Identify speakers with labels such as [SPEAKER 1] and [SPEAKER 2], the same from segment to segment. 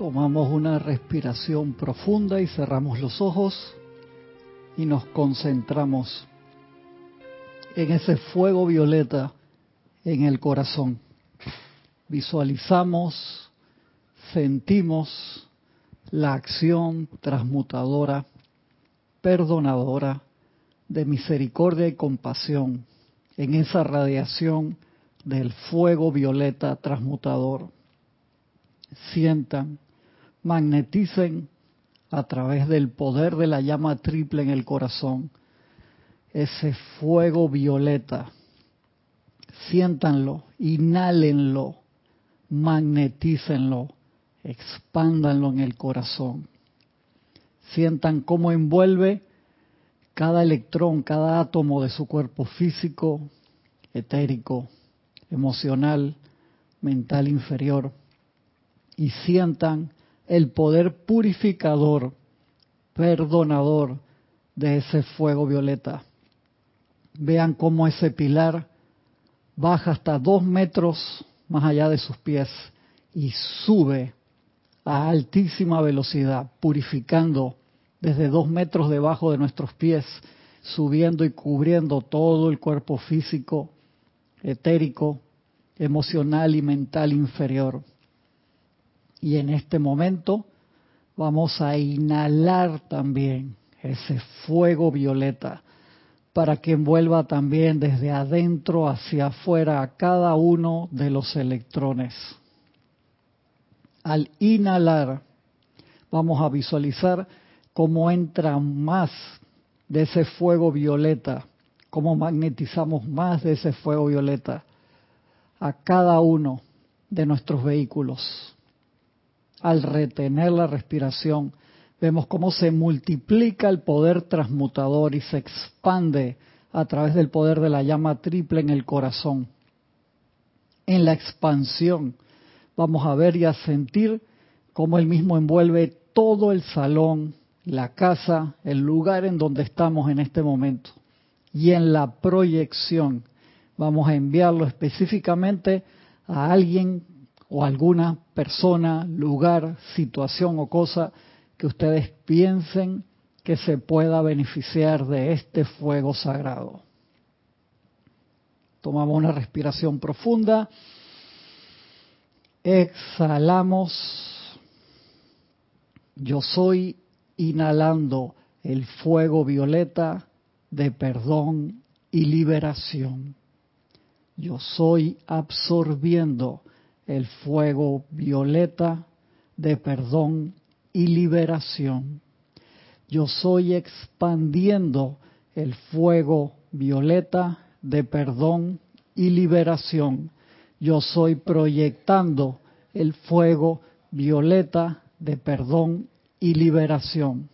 [SPEAKER 1] Tomamos una respiración profunda y cerramos los ojos y nos concentramos en ese fuego violeta en el corazón. Visualizamos, sentimos la acción transmutadora, perdonadora, de misericordia y compasión en esa radiación del fuego violeta transmutador. Sientan, magneticen a través del poder de la llama triple en el corazón ese fuego violeta. Siéntanlo, inhálenlo, magnetícenlo, expándanlo en el corazón. Sientan cómo envuelve cada electrón, cada átomo de su cuerpo físico, etérico, emocional, mental inferior, y sientan el poder purificador, perdonador de ese fuego violeta. Vean cómo ese pilar baja hasta dos metros más allá de sus pies y sube a altísima velocidad, purificando desde dos metros debajo de nuestros pies, subiendo y cubriendo todo el cuerpo físico, etérico, emocional y mental inferior. Y en este momento vamos a inhalar también ese fuego violeta para que envuelva también desde adentro hacia afuera a cada uno de los electrones. Al inhalar, vamos a visualizar cómo entra más de ese fuego violeta, cómo magnetizamos más de ese fuego violeta a cada uno de nuestros vehículos. Al retener la respiración, vemos cómo se multiplica el poder transmutador y se expande a través del poder de la llama triple en el corazón. En la expansión vamos a ver y a sentir cómo el mismo envuelve todo el salón, la casa, el lugar en donde estamos en este momento. Y en la proyección vamos a enviarlo específicamente a alguien o alguna persona, lugar, situación o cosa que ustedes piensen que se pueda beneficiar de este fuego sagrado. Tomamos una respiración profunda. Exhalamos. Yo soy inhalando el fuego violeta de perdón y liberación. Yo soy absorbiendo el fuego violeta de perdón y liberación. Yo soy expandiendo el fuego violeta de perdón y liberación. Yo soy proyectando el fuego violeta de perdón y liberación.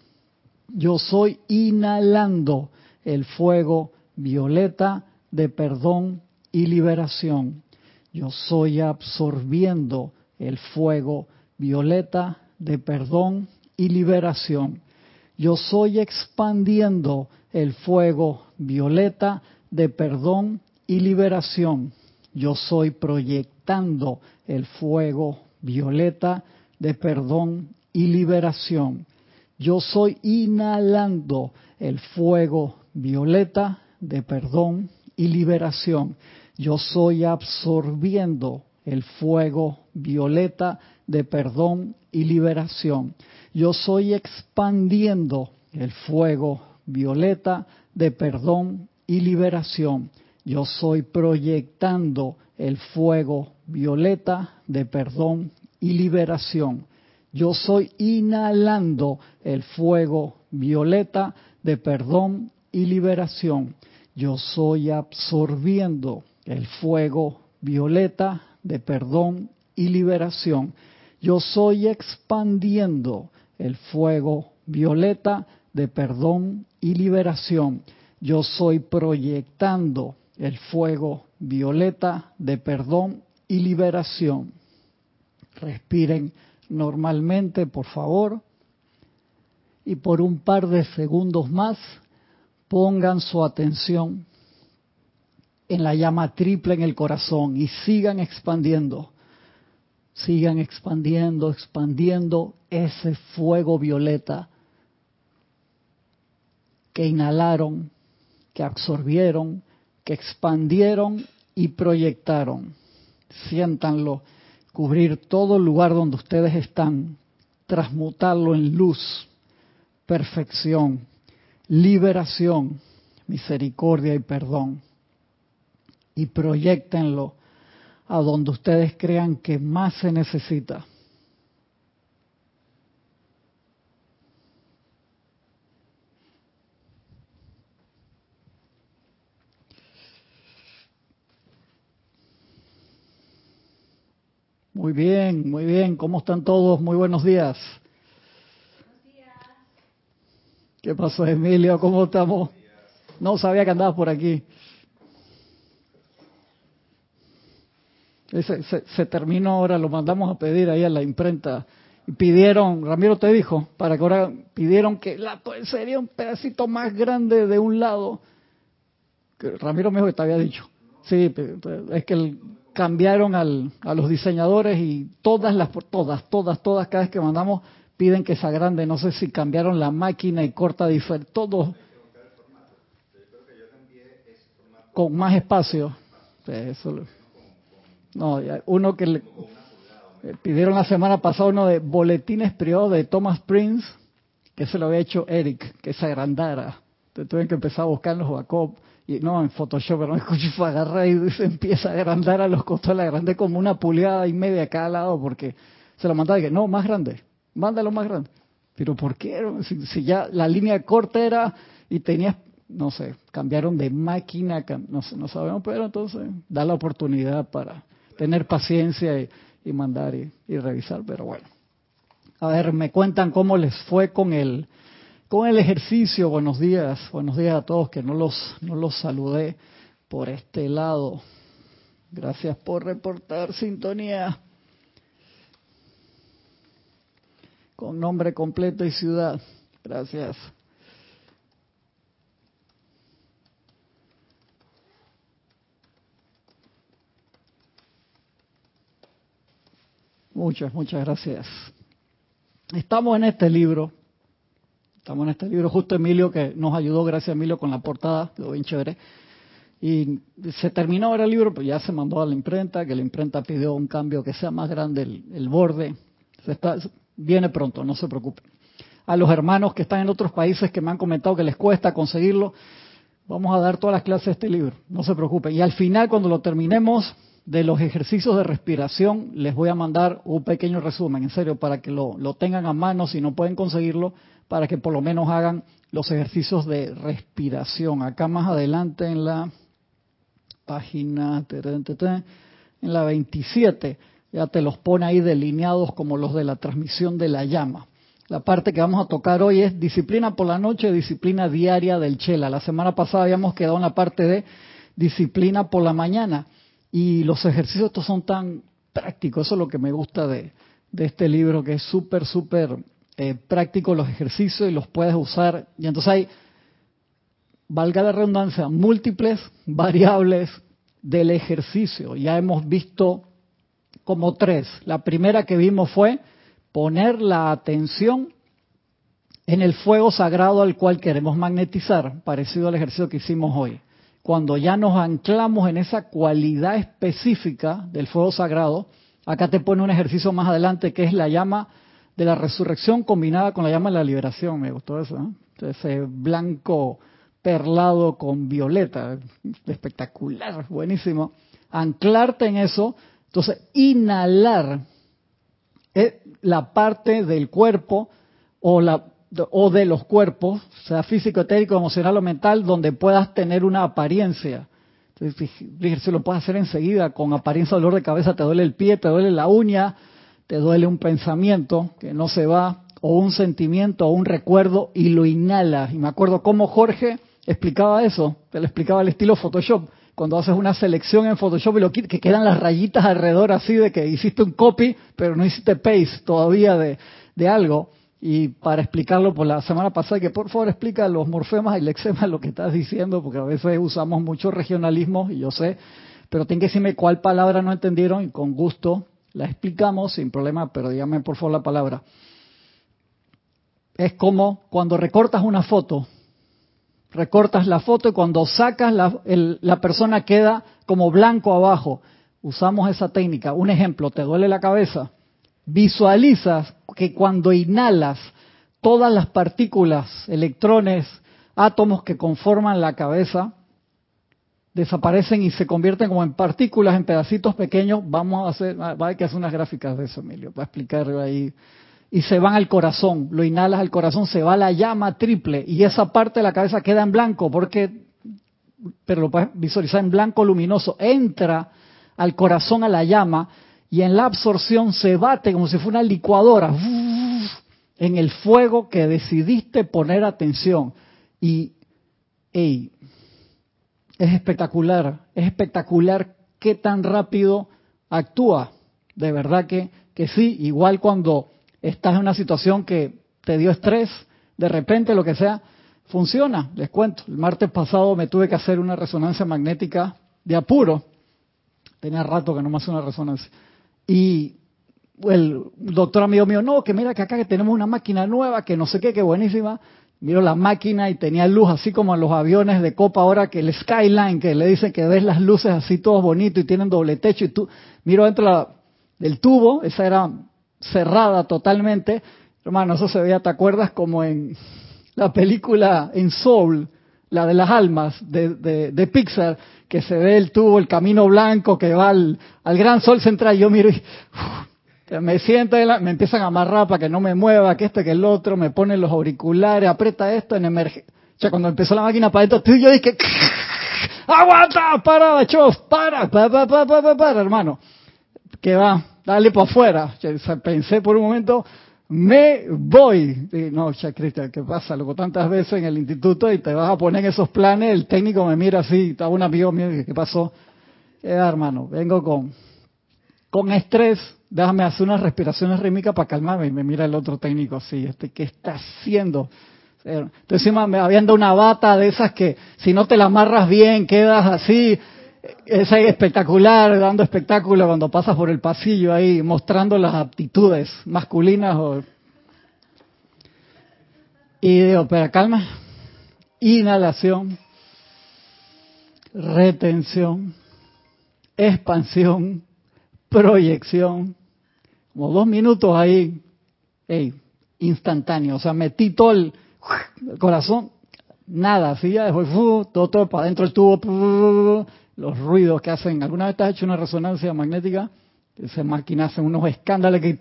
[SPEAKER 1] Yo soy inhalando el fuego violeta de perdón y liberación. Yo soy absorbiendo el fuego violeta de perdón y liberación. Yo soy expandiendo el fuego violeta de perdón y liberación. Yo soy proyectando el fuego violeta de perdón y liberación. Yo soy inhalando el fuego violeta de perdón y liberación. Yo soy absorbiendo el fuego violeta de perdón y liberación. Yo soy expandiendo el fuego violeta de perdón y liberación. Yo soy proyectando el fuego violeta de perdón y liberación. Yo soy inhalando el fuego violeta de perdón y liberación. Yo soy absorbiendo el fuego violeta de perdón y liberación. Yo soy expandiendo el fuego violeta de perdón y liberación. Yo soy proyectando el fuego violeta de perdón y liberación. Respiren normalmente, por favor. Y por un par de segundos más, pongan su atención en la llama triple en el corazón y sigan expandiendo sigan expandiendo, expandiendo ese fuego violeta que inhalaron, que absorbieron, que expandieron y proyectaron. Siéntanlo, cubrir todo el lugar donde ustedes están, transmutarlo en luz, perfección, liberación, misericordia y perdón. Y proyectenlo a donde ustedes crean que más se necesita. Muy bien, muy bien. ¿Cómo están todos? Muy buenos días. Buenos días. ¿Qué pasó, Emilio? ¿Cómo estamos? No sabía que andabas por aquí. Se, terminó ahora, lo mandamos a pedir ahí a la imprenta. Y pidieron, Ramiro te dijo, para que ahora pidieron que la sería un pedacito más grande de un lado. Que Ramiro me dijo que te había dicho. Sí, es que cambiaron al, a los diseñadores y todas las, todas, todas, todas, cada vez que mandamos piden que sea grande. No sé si cambiaron la máquina y corta diferente, todos con más espacio. Eso, no, uno que le eh, pidieron la semana pasada uno de boletines privados de Thomas Prince, que se lo había hecho Eric, que se agrandara. Entonces tuve que empezar a buscar los backup y no en Photoshop, pero no escuché fue agarrar y se empieza a agrandar a los costados, la agrandé como una pulgada y media a cada lado porque se lo mandaba y que no, más grande, mándalo más grande. Pero ¿por qué? Si, ya la línea corta era y tenías, no sé, cambiaron de máquina, no, no sabemos, pero entonces da la oportunidad para tener paciencia y, mandar y, revisar, pero bueno. A ver, me cuentan cómo les fue con el, con el ejercicio. Buenos días, buenos días a todos que no los, no los saludé por este lado. Gracias por reportar sintonía. Con nombre completo y ciudad. Gracias. Muchas, muchas gracias. Estamos en este libro, estamos en este libro, justo Emilio que nos ayudó, gracias Emilio, con la portada, lo bien chévere. Y se terminó ahora el libro, pues ya se mandó a la imprenta, que la imprenta pidió un cambio que sea más grande el, borde. Se está, viene pronto, no se preocupen. A los hermanos que están en otros países que me han comentado que les cuesta conseguirlo, vamos a dar todas las clases de este libro, no se preocupen. Y al final, cuando lo terminemos, de los ejercicios de respiración, les voy a mandar un pequeño resumen, en serio, para que lo, tengan a mano si no pueden conseguirlo, para que por lo menos hagan los ejercicios de respiración. Acá más adelante en la página, en la 27, ya te los pone ahí delineados como los de la transmisión de la llama. La parte que vamos a tocar hoy es disciplina por la noche, disciplina diaria del Chela. La semana pasada habíamos quedado en la parte de disciplina por la mañana. Y los ejercicios estos son tan prácticos, eso es lo que me gusta de, este libro, que es súper, súper eh, práctico los ejercicios y los puedes usar. Y entonces hay, valga la redundancia, múltiples variables del ejercicio. Ya hemos visto como tres. La primera que vimos fue poner la atención en el fuego sagrado al cual queremos magnetizar, parecido al ejercicio que hicimos hoy cuando ya nos anclamos en esa cualidad específica del fuego sagrado, acá te pone un ejercicio más adelante que es la llama de la resurrección combinada con la llama de la liberación. Me gustó eso, ¿no? Ese blanco perlado con violeta, espectacular, buenísimo. Anclarte en eso, entonces inhalar la parte del cuerpo o la o de los cuerpos, sea físico, etérico, emocional o mental, donde puedas tener una apariencia. Entonces, se lo puedes hacer enseguida, con apariencia dolor de cabeza, te duele el pie, te duele la uña, te duele un pensamiento que no se va, o un sentimiento, o un recuerdo, y lo inhalas. Y me acuerdo cómo Jorge explicaba eso, te lo explicaba al estilo Photoshop, cuando haces una selección en Photoshop y lo que quedan las rayitas alrededor así de que hiciste un copy, pero no hiciste paste todavía de algo. Y para explicarlo por la semana pasada, que por favor explica los morfemas y lexemas, lo que estás diciendo, porque a veces usamos mucho regionalismo, y yo sé, pero tienen que decirme cuál palabra no entendieron y con gusto la explicamos sin problema, pero dígame por favor la palabra. Es como cuando recortas una foto, recortas la foto y cuando sacas la, la persona queda como blanco abajo. Usamos esa técnica. Un ejemplo, te duele la cabeza. Visualizas que cuando inhalas todas las partículas, electrones, átomos que conforman la cabeza, desaparecen y se convierten como en partículas, en pedacitos pequeños. Vamos a hacer, va a haber que hacer unas gráficas de eso, Emilio, para explicarlo ahí. Y se van al corazón, lo inhalas al corazón, se va la llama triple y esa parte de la cabeza queda en blanco porque, pero lo puedes visualizar en blanco luminoso, entra al corazón a la llama y en la absorción se bate como si fuera una licuadora en el fuego que decidiste poner atención. Y, hey, es espectacular, es espectacular qué tan rápido actúa. De verdad que, que sí, igual cuando estás en una situación que te dio estrés, de repente lo que sea, funciona, les cuento. El martes pasado me tuve que hacer una resonancia magnética de apuro. Tenía rato que no me hacía una resonancia. Y el doctor amigo mío, no, que mira que acá que tenemos una máquina nueva, que no sé qué, que buenísima. Miro la máquina y tenía luz, así como en los aviones de Copa ahora, que el Skyline, que le dicen que ves las luces así todos bonitos y tienen doble techo. Y tú, miro dentro del tubo, esa era cerrada totalmente. Hermano, eso se veía, ¿te acuerdas? Como en la película en Soul, la de las almas de, de, Pixar, que se ve el tubo, el camino blanco que va al, al gran sol central. Yo miro y me siento, me empiezan a amarrar para que no me mueva, que este, que el otro, me ponen los auriculares, aprieta esto en emergencia. Cuando empezó la máquina para adentro, yo dije, aguanta, para, chof, para, para, para, para, para, hermano. Que va, dale para afuera. pensé por un momento, me voy. no, ya, Cristian, ¿qué pasa? Loco, tantas veces en el instituto y te vas a poner esos planes, el técnico me mira así, estaba un amigo mío, ¿qué pasó? Eh, hermano, vengo con, con estrés, déjame hacer unas respiraciones rítmicas para calmarme. Y me mira el otro técnico así, este, ¿qué está haciendo? Entonces encima me habían dado una bata de esas que si no te la amarras bien quedas así, es espectacular, dando espectáculo cuando pasas por el pasillo ahí, mostrando las aptitudes masculinas. Y digo, pero calma, inhalación, retención, expansión, proyección, como dos minutos ahí, instantáneo, o sea, metí todo el, corazón, nada, así ya después, todo, todo para adentro del tubo, los ruidos que hacen. ¿Alguna vez te has hecho una resonancia magnética? Esa máquina hace unos escándalos que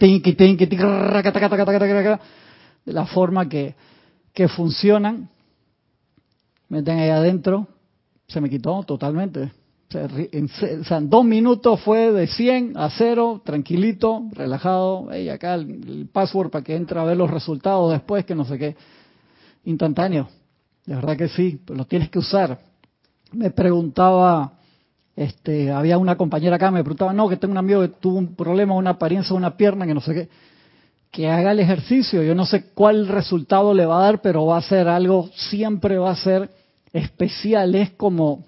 [SPEAKER 1] de la forma que, que funcionan. Meten ahí adentro, se me quitó totalmente. En, dos minutos fue de 100 a 0, tranquilito, relajado. Y acá el, password para que entre a ver los resultados después, que no sé qué. Instantáneo. De verdad que sí, pero lo tienes que usar. Me preguntaba, este, había una compañera acá, me preguntaba, no, que tengo un amigo que tuvo un problema, una apariencia, una pierna, que no sé qué. Que haga el ejercicio. Yo no sé cuál resultado le va a dar, pero va a ser algo, siempre va a ser especial. Es como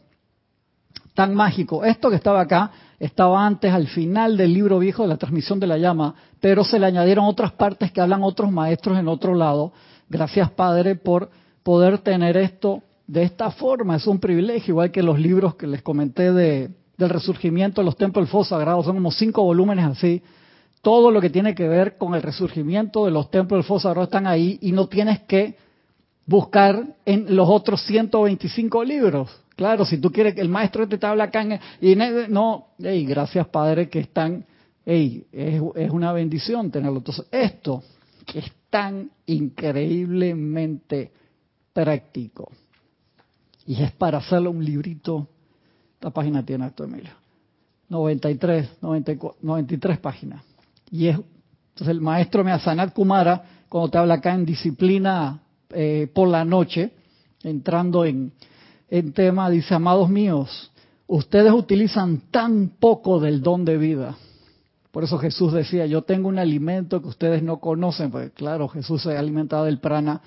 [SPEAKER 1] tan mágico. Esto que estaba acá estaba antes al final del libro viejo de la transmisión de la llama, pero se le añadieron otras partes que hablan otros maestros en otro lado. Gracias Padre por poder tener esto de esta forma. Es un privilegio, igual que los libros que les comenté de, del resurgimiento de los templos del fuego sagrado, son como cinco volúmenes así. Todo lo que tiene que ver con el resurgimiento de los templos del fuego sagrado están ahí y no tienes que buscar en los otros 125 libros. Claro, si tú quieres que el maestro este te habla acá y no, hey, gracias Padre que están, hey, es, es una bendición tenerlo. Entonces, esto que es tan increíblemente práctico y es para hacerlo un librito, esta página tiene esto, Emilio, 93, 94, 93 páginas. Y es, entonces el maestro Measanat Kumara, cuando te habla acá en disciplina eh, por la noche, entrando en en tema, dice, amados míos, ustedes utilizan tan poco del don de vida. Por eso Jesús decía, yo tengo un alimento que ustedes no conocen, porque claro, Jesús se ha alimentado del prana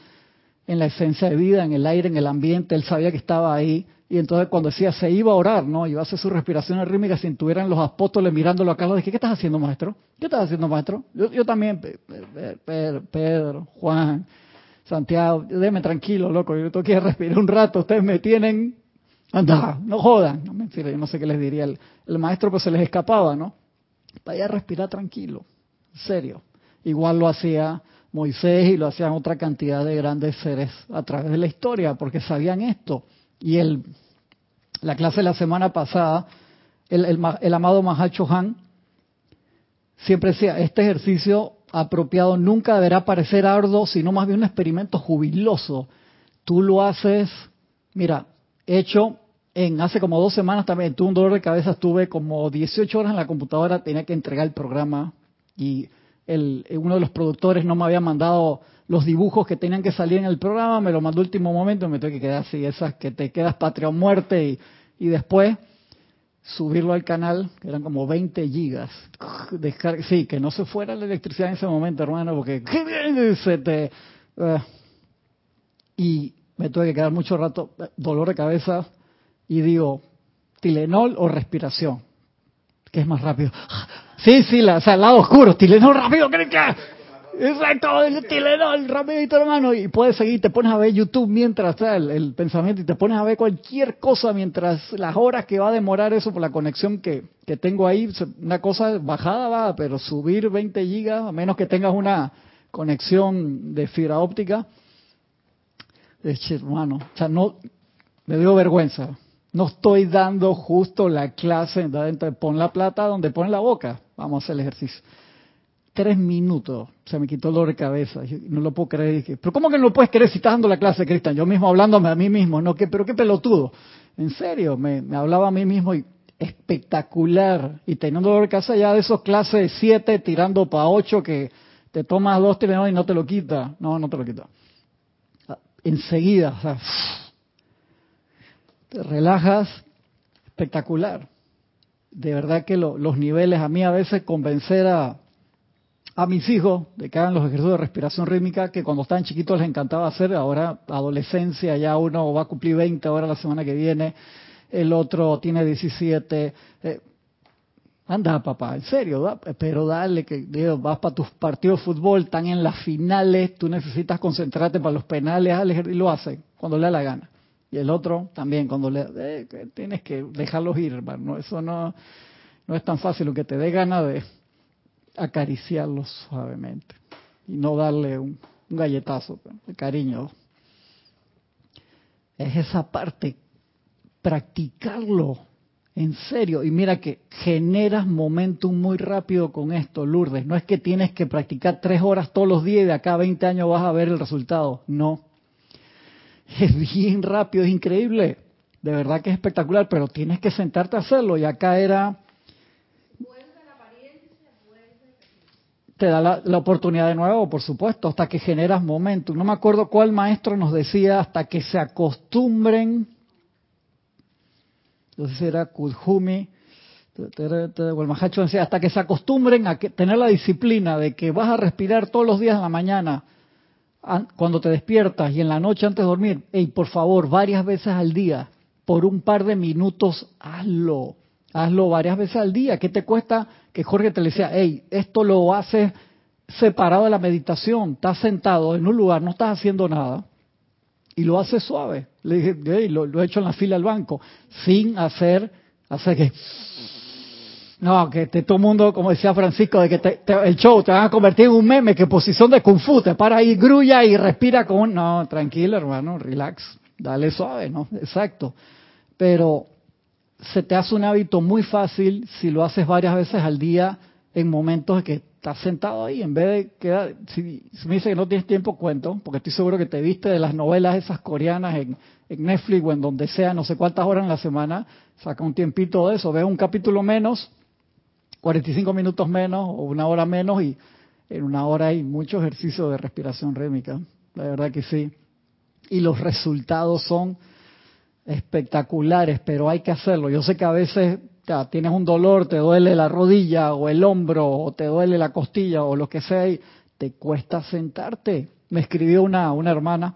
[SPEAKER 1] en la esencia de vida, en el aire, en el ambiente, él sabía que estaba ahí. Y entonces cuando decía, se iba a orar, ¿no? Iba a hacer su respiración rítmica, si tuvieran los apóstoles mirándolo acá, le dije, ¿qué estás haciendo, maestro? ¿Qué estás haciendo, maestro? Yo, yo también, Pedro, Pedro, Juan, Santiago, déme tranquilo, loco, yo tengo que respirar un rato, ustedes me tienen, anda, no jodan. No, mentira, yo no sé qué les diría. El, maestro pues se les escapaba, ¿no? Vaya a respirar tranquilo, serio. Igual lo hacía Moisés y lo hacían otra cantidad de grandes seres a través de la historia, porque sabían esto. Y el, la clase de la semana pasada, el, el, el amado Mahacho Han siempre decía, este ejercicio apropiado nunca deberá parecer arduo, sino más bien un experimento jubiloso. Tú lo haces, mira, hecho en hace como dos semanas también tuve un dolor de cabeza, estuve como 18 horas en la computadora, tenía que entregar el programa y el, uno de los productores no me había mandado los dibujos que tenían que salir en el programa, me lo mandó último momento, me tuve que quedar así, esas que te quedas patria o muerte y, y después subirlo al canal, que eran como 20 gigas. sí, que no se fuera la electricidad en ese momento, hermano, porque se te... Uh, y me tuve que quedar mucho rato, dolor de cabeza, y digo, Tilenol o respiración, que es más rápido. Sí, sí, la, o sea, el lado oscuro, Tilenol rápido, ¿qué? Exacto, el Tilenol, rapidito hermano, y puedes seguir, te pones a ver YouTube mientras está el, pensamiento y te pones a ver cualquier cosa mientras las horas que va a demorar eso por la conexión que, que tengo ahí, una cosa bajada va, pero subir 20 gigas, a menos que tengas una conexión de fibra óptica, es hermano, o sea, no, me dio vergüenza, no estoy dando justo la clase, pon la plata donde pone la boca. Vamos a hacer el ejercicio. Tres minutos, se me quitó el dolor de cabeza. No lo puedo creer. pero ¿cómo que no lo puedes creer si estás dando la clase, Cristian? Yo mismo hablándome a mí mismo, ¿no? ¿Qué, pero qué pelotudo. En serio, me, hablaba a mí mismo y espectacular. Y teniendo dolor de cabeza ya de esos clases de siete tirando para ocho que te tomas dos teléfonos y no te lo quita. No, no te lo quita. Enseguida, o sea, te relajas, espectacular. De verdad que lo, los niveles, a mí a veces convencer a, a mis hijos de que hagan los ejercicios de respiración rítmica, que cuando estaban chiquitos les encantaba hacer, ahora adolescencia, ya uno va a cumplir 20 ahora la semana que viene, el otro tiene 17. Eh, anda, papá, en serio, da, pero dale, que digo, vas para tus partidos de fútbol, están en las finales, tú necesitas concentrarte para los penales, y lo hacen cuando le da la gana. Y el otro también, cuando le eh, tienes que dejarlos ir, hermano. Eso no, no es tan fácil, lo que te dé gana de acariciarlos suavemente y no darle un, un galletazo de cariño. Es esa parte, practicarlo en serio. Y mira que generas momentum muy rápido con esto, Lourdes. No es que tienes que practicar tres horas todos los días y de acá a 20 años vas a ver el resultado. No es bien rápido, es increíble. De verdad que es espectacular, pero tienes que sentarte a hacerlo. Y acá era... Te da la, oportunidad de nuevo, por supuesto, hasta que generas momentum. No me acuerdo cuál maestro nos decía hasta que se acostumbren. Entonces era Kudhumi, o el hasta que se acostumbren a que, tener la disciplina de que vas a respirar todos los días en la mañana cuando te despiertas y en la noche antes de dormir, hey, por favor, varias veces al día, por un par de minutos, hazlo. Hazlo varias veces al día. ¿Qué te cuesta que Jorge te le decía, hey, esto lo haces separado de la meditación? Estás sentado en un lugar, no estás haciendo nada. Y lo haces suave. Le dije, hey, lo, he hecho en la fila del banco, sin hacer, hacer que no, que te, todo el mundo, como decía Francisco, de que te, te, el show te van a convertir en un meme, que posición de kung fu, te para ahí, grulla y respira con un... No, tranquilo hermano, relax, dale suave, ¿no? Exacto. Pero se te hace un hábito muy fácil si lo haces varias veces al día en momentos en que estás sentado ahí, en vez de quedar... Si, si me dice que no tienes tiempo, cuento, porque estoy seguro que te viste de las novelas esas coreanas en, en Netflix o en donde sea, no sé cuántas horas en la semana, saca un tiempito de eso, ve un capítulo menos 45 minutos menos o una hora menos y en una hora hay mucho ejercicio de respiración rítmica. La verdad que sí. Y los resultados son espectaculares, pero hay que hacerlo. Yo sé que a veces tienes un dolor, te duele la rodilla o el hombro o te duele la costilla o lo que sea y te cuesta sentarte. Me escribió una, una hermana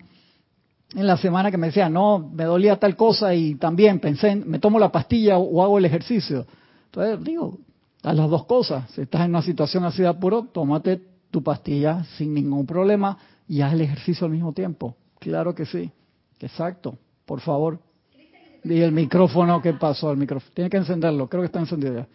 [SPEAKER 1] en la semana que me decía, no, me dolía tal cosa y también pensé, en, me tomo la pastilla o hago el ejercicio. Entonces digo, a las dos cosas. Si estás en una situación así de apuro, tómate tu pastilla sin ningún problema y haz el ejercicio al mismo tiempo. Claro que sí. Exacto. Por favor. Y el micrófono, ¿qué pasó? El micrófono. Tiene que encenderlo. Creo que está encendido ya.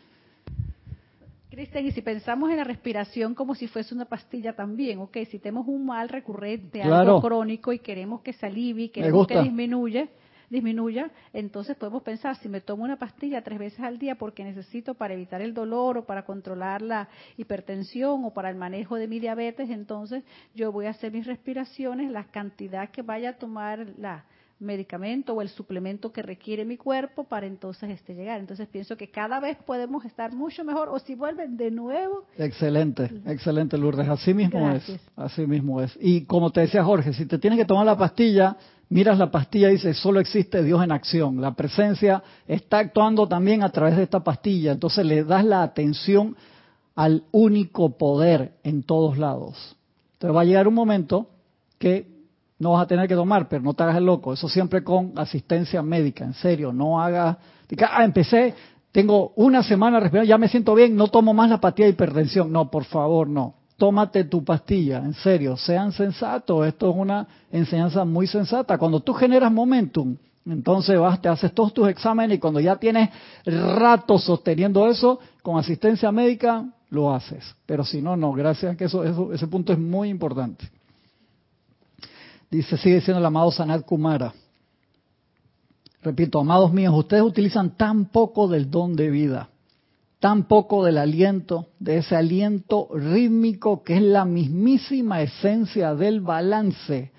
[SPEAKER 2] Cristian, y si pensamos en la respiración como si fuese una pastilla también, ok, si tenemos un mal recurrente, algo crónico y queremos que se alivie, queremos que disminuya, disminuya, entonces podemos pensar, si me tomo una pastilla tres veces al día porque necesito para evitar el dolor o para controlar la hipertensión o para el manejo de mi diabetes, entonces yo voy a hacer mis respiraciones, la cantidad que vaya a tomar la medicamento o el suplemento que requiere mi cuerpo para entonces este llegar. Entonces pienso que cada vez podemos estar mucho mejor o si vuelven de nuevo.
[SPEAKER 1] Excelente, excelente Lourdes, así mismo es, así mismo es. Y como te decía Jorge, si te tienes que tomar la pastilla, miras la pastilla y dice, solo existe Dios en acción. La presencia está actuando también a través de esta pastilla. Entonces le das la atención al único poder en todos lados. Entonces va a llegar un momento que no vas a tener que tomar, pero no te hagas el loco. Eso siempre con asistencia médica, en serio. No hagas, ah, empecé, tengo una semana respirando, ya me siento bien, no tomo más la pastilla de hipertensión. No, por favor, no. Tómate tu pastilla, en serio, sean sensatos. Esto es una enseñanza muy sensata. Cuando tú generas momentum, entonces vas, te haces todos tus exámenes y cuando ya tienes rato sosteniendo eso, con asistencia médica, lo haces. Pero si no, no, gracias, que eso, eso ese punto es muy importante. Dice, sigue siendo el amado Sanat Kumara. Repito, amados míos, ustedes utilizan tan poco del don de vida, tan poco del aliento, de ese aliento rítmico que es la mismísima esencia del balance,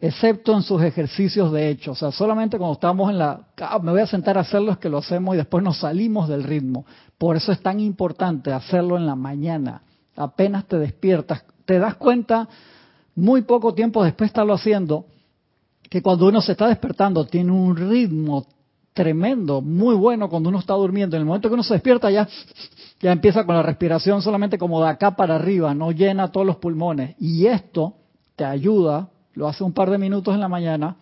[SPEAKER 1] excepto en sus ejercicios de hecho. O sea, solamente cuando estamos en la, ah, me voy a sentar a hacerlo es que lo hacemos y después nos salimos del ritmo. Por eso es tan importante hacerlo en la mañana. Apenas te despiertas, te das cuenta muy poco tiempo después de estarlo haciendo, que cuando uno se está despertando tiene un ritmo tremendo, muy bueno cuando uno está durmiendo. En el momento que uno se despierta ya, ya empieza con la respiración solamente como de acá para arriba, no llena todos los pulmones. Y esto te ayuda, lo hace un par de minutos en la mañana,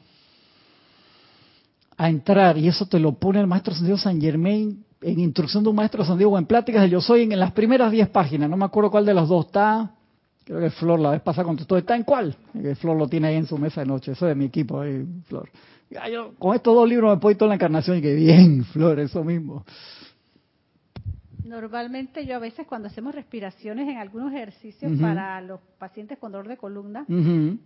[SPEAKER 1] a entrar, y eso te lo pone el maestro Santiago San Germain en Instrucción de un Maestro Santiago en Pláticas de Yo Soy en, las primeras 10 páginas, no me acuerdo cuál de las dos está, Creo que Flor la vez pasada contestó, ¿está en cuál? Flor lo tiene ahí en su mesa de noche, eso es de mi equipo ahí, Flor. Yo, con estos dos libros me puedo toda la encarnación y que bien, Flor, eso mismo.
[SPEAKER 2] Normalmente yo a veces cuando hacemos respiraciones en algunos ejercicios para los pacientes con dolor de columna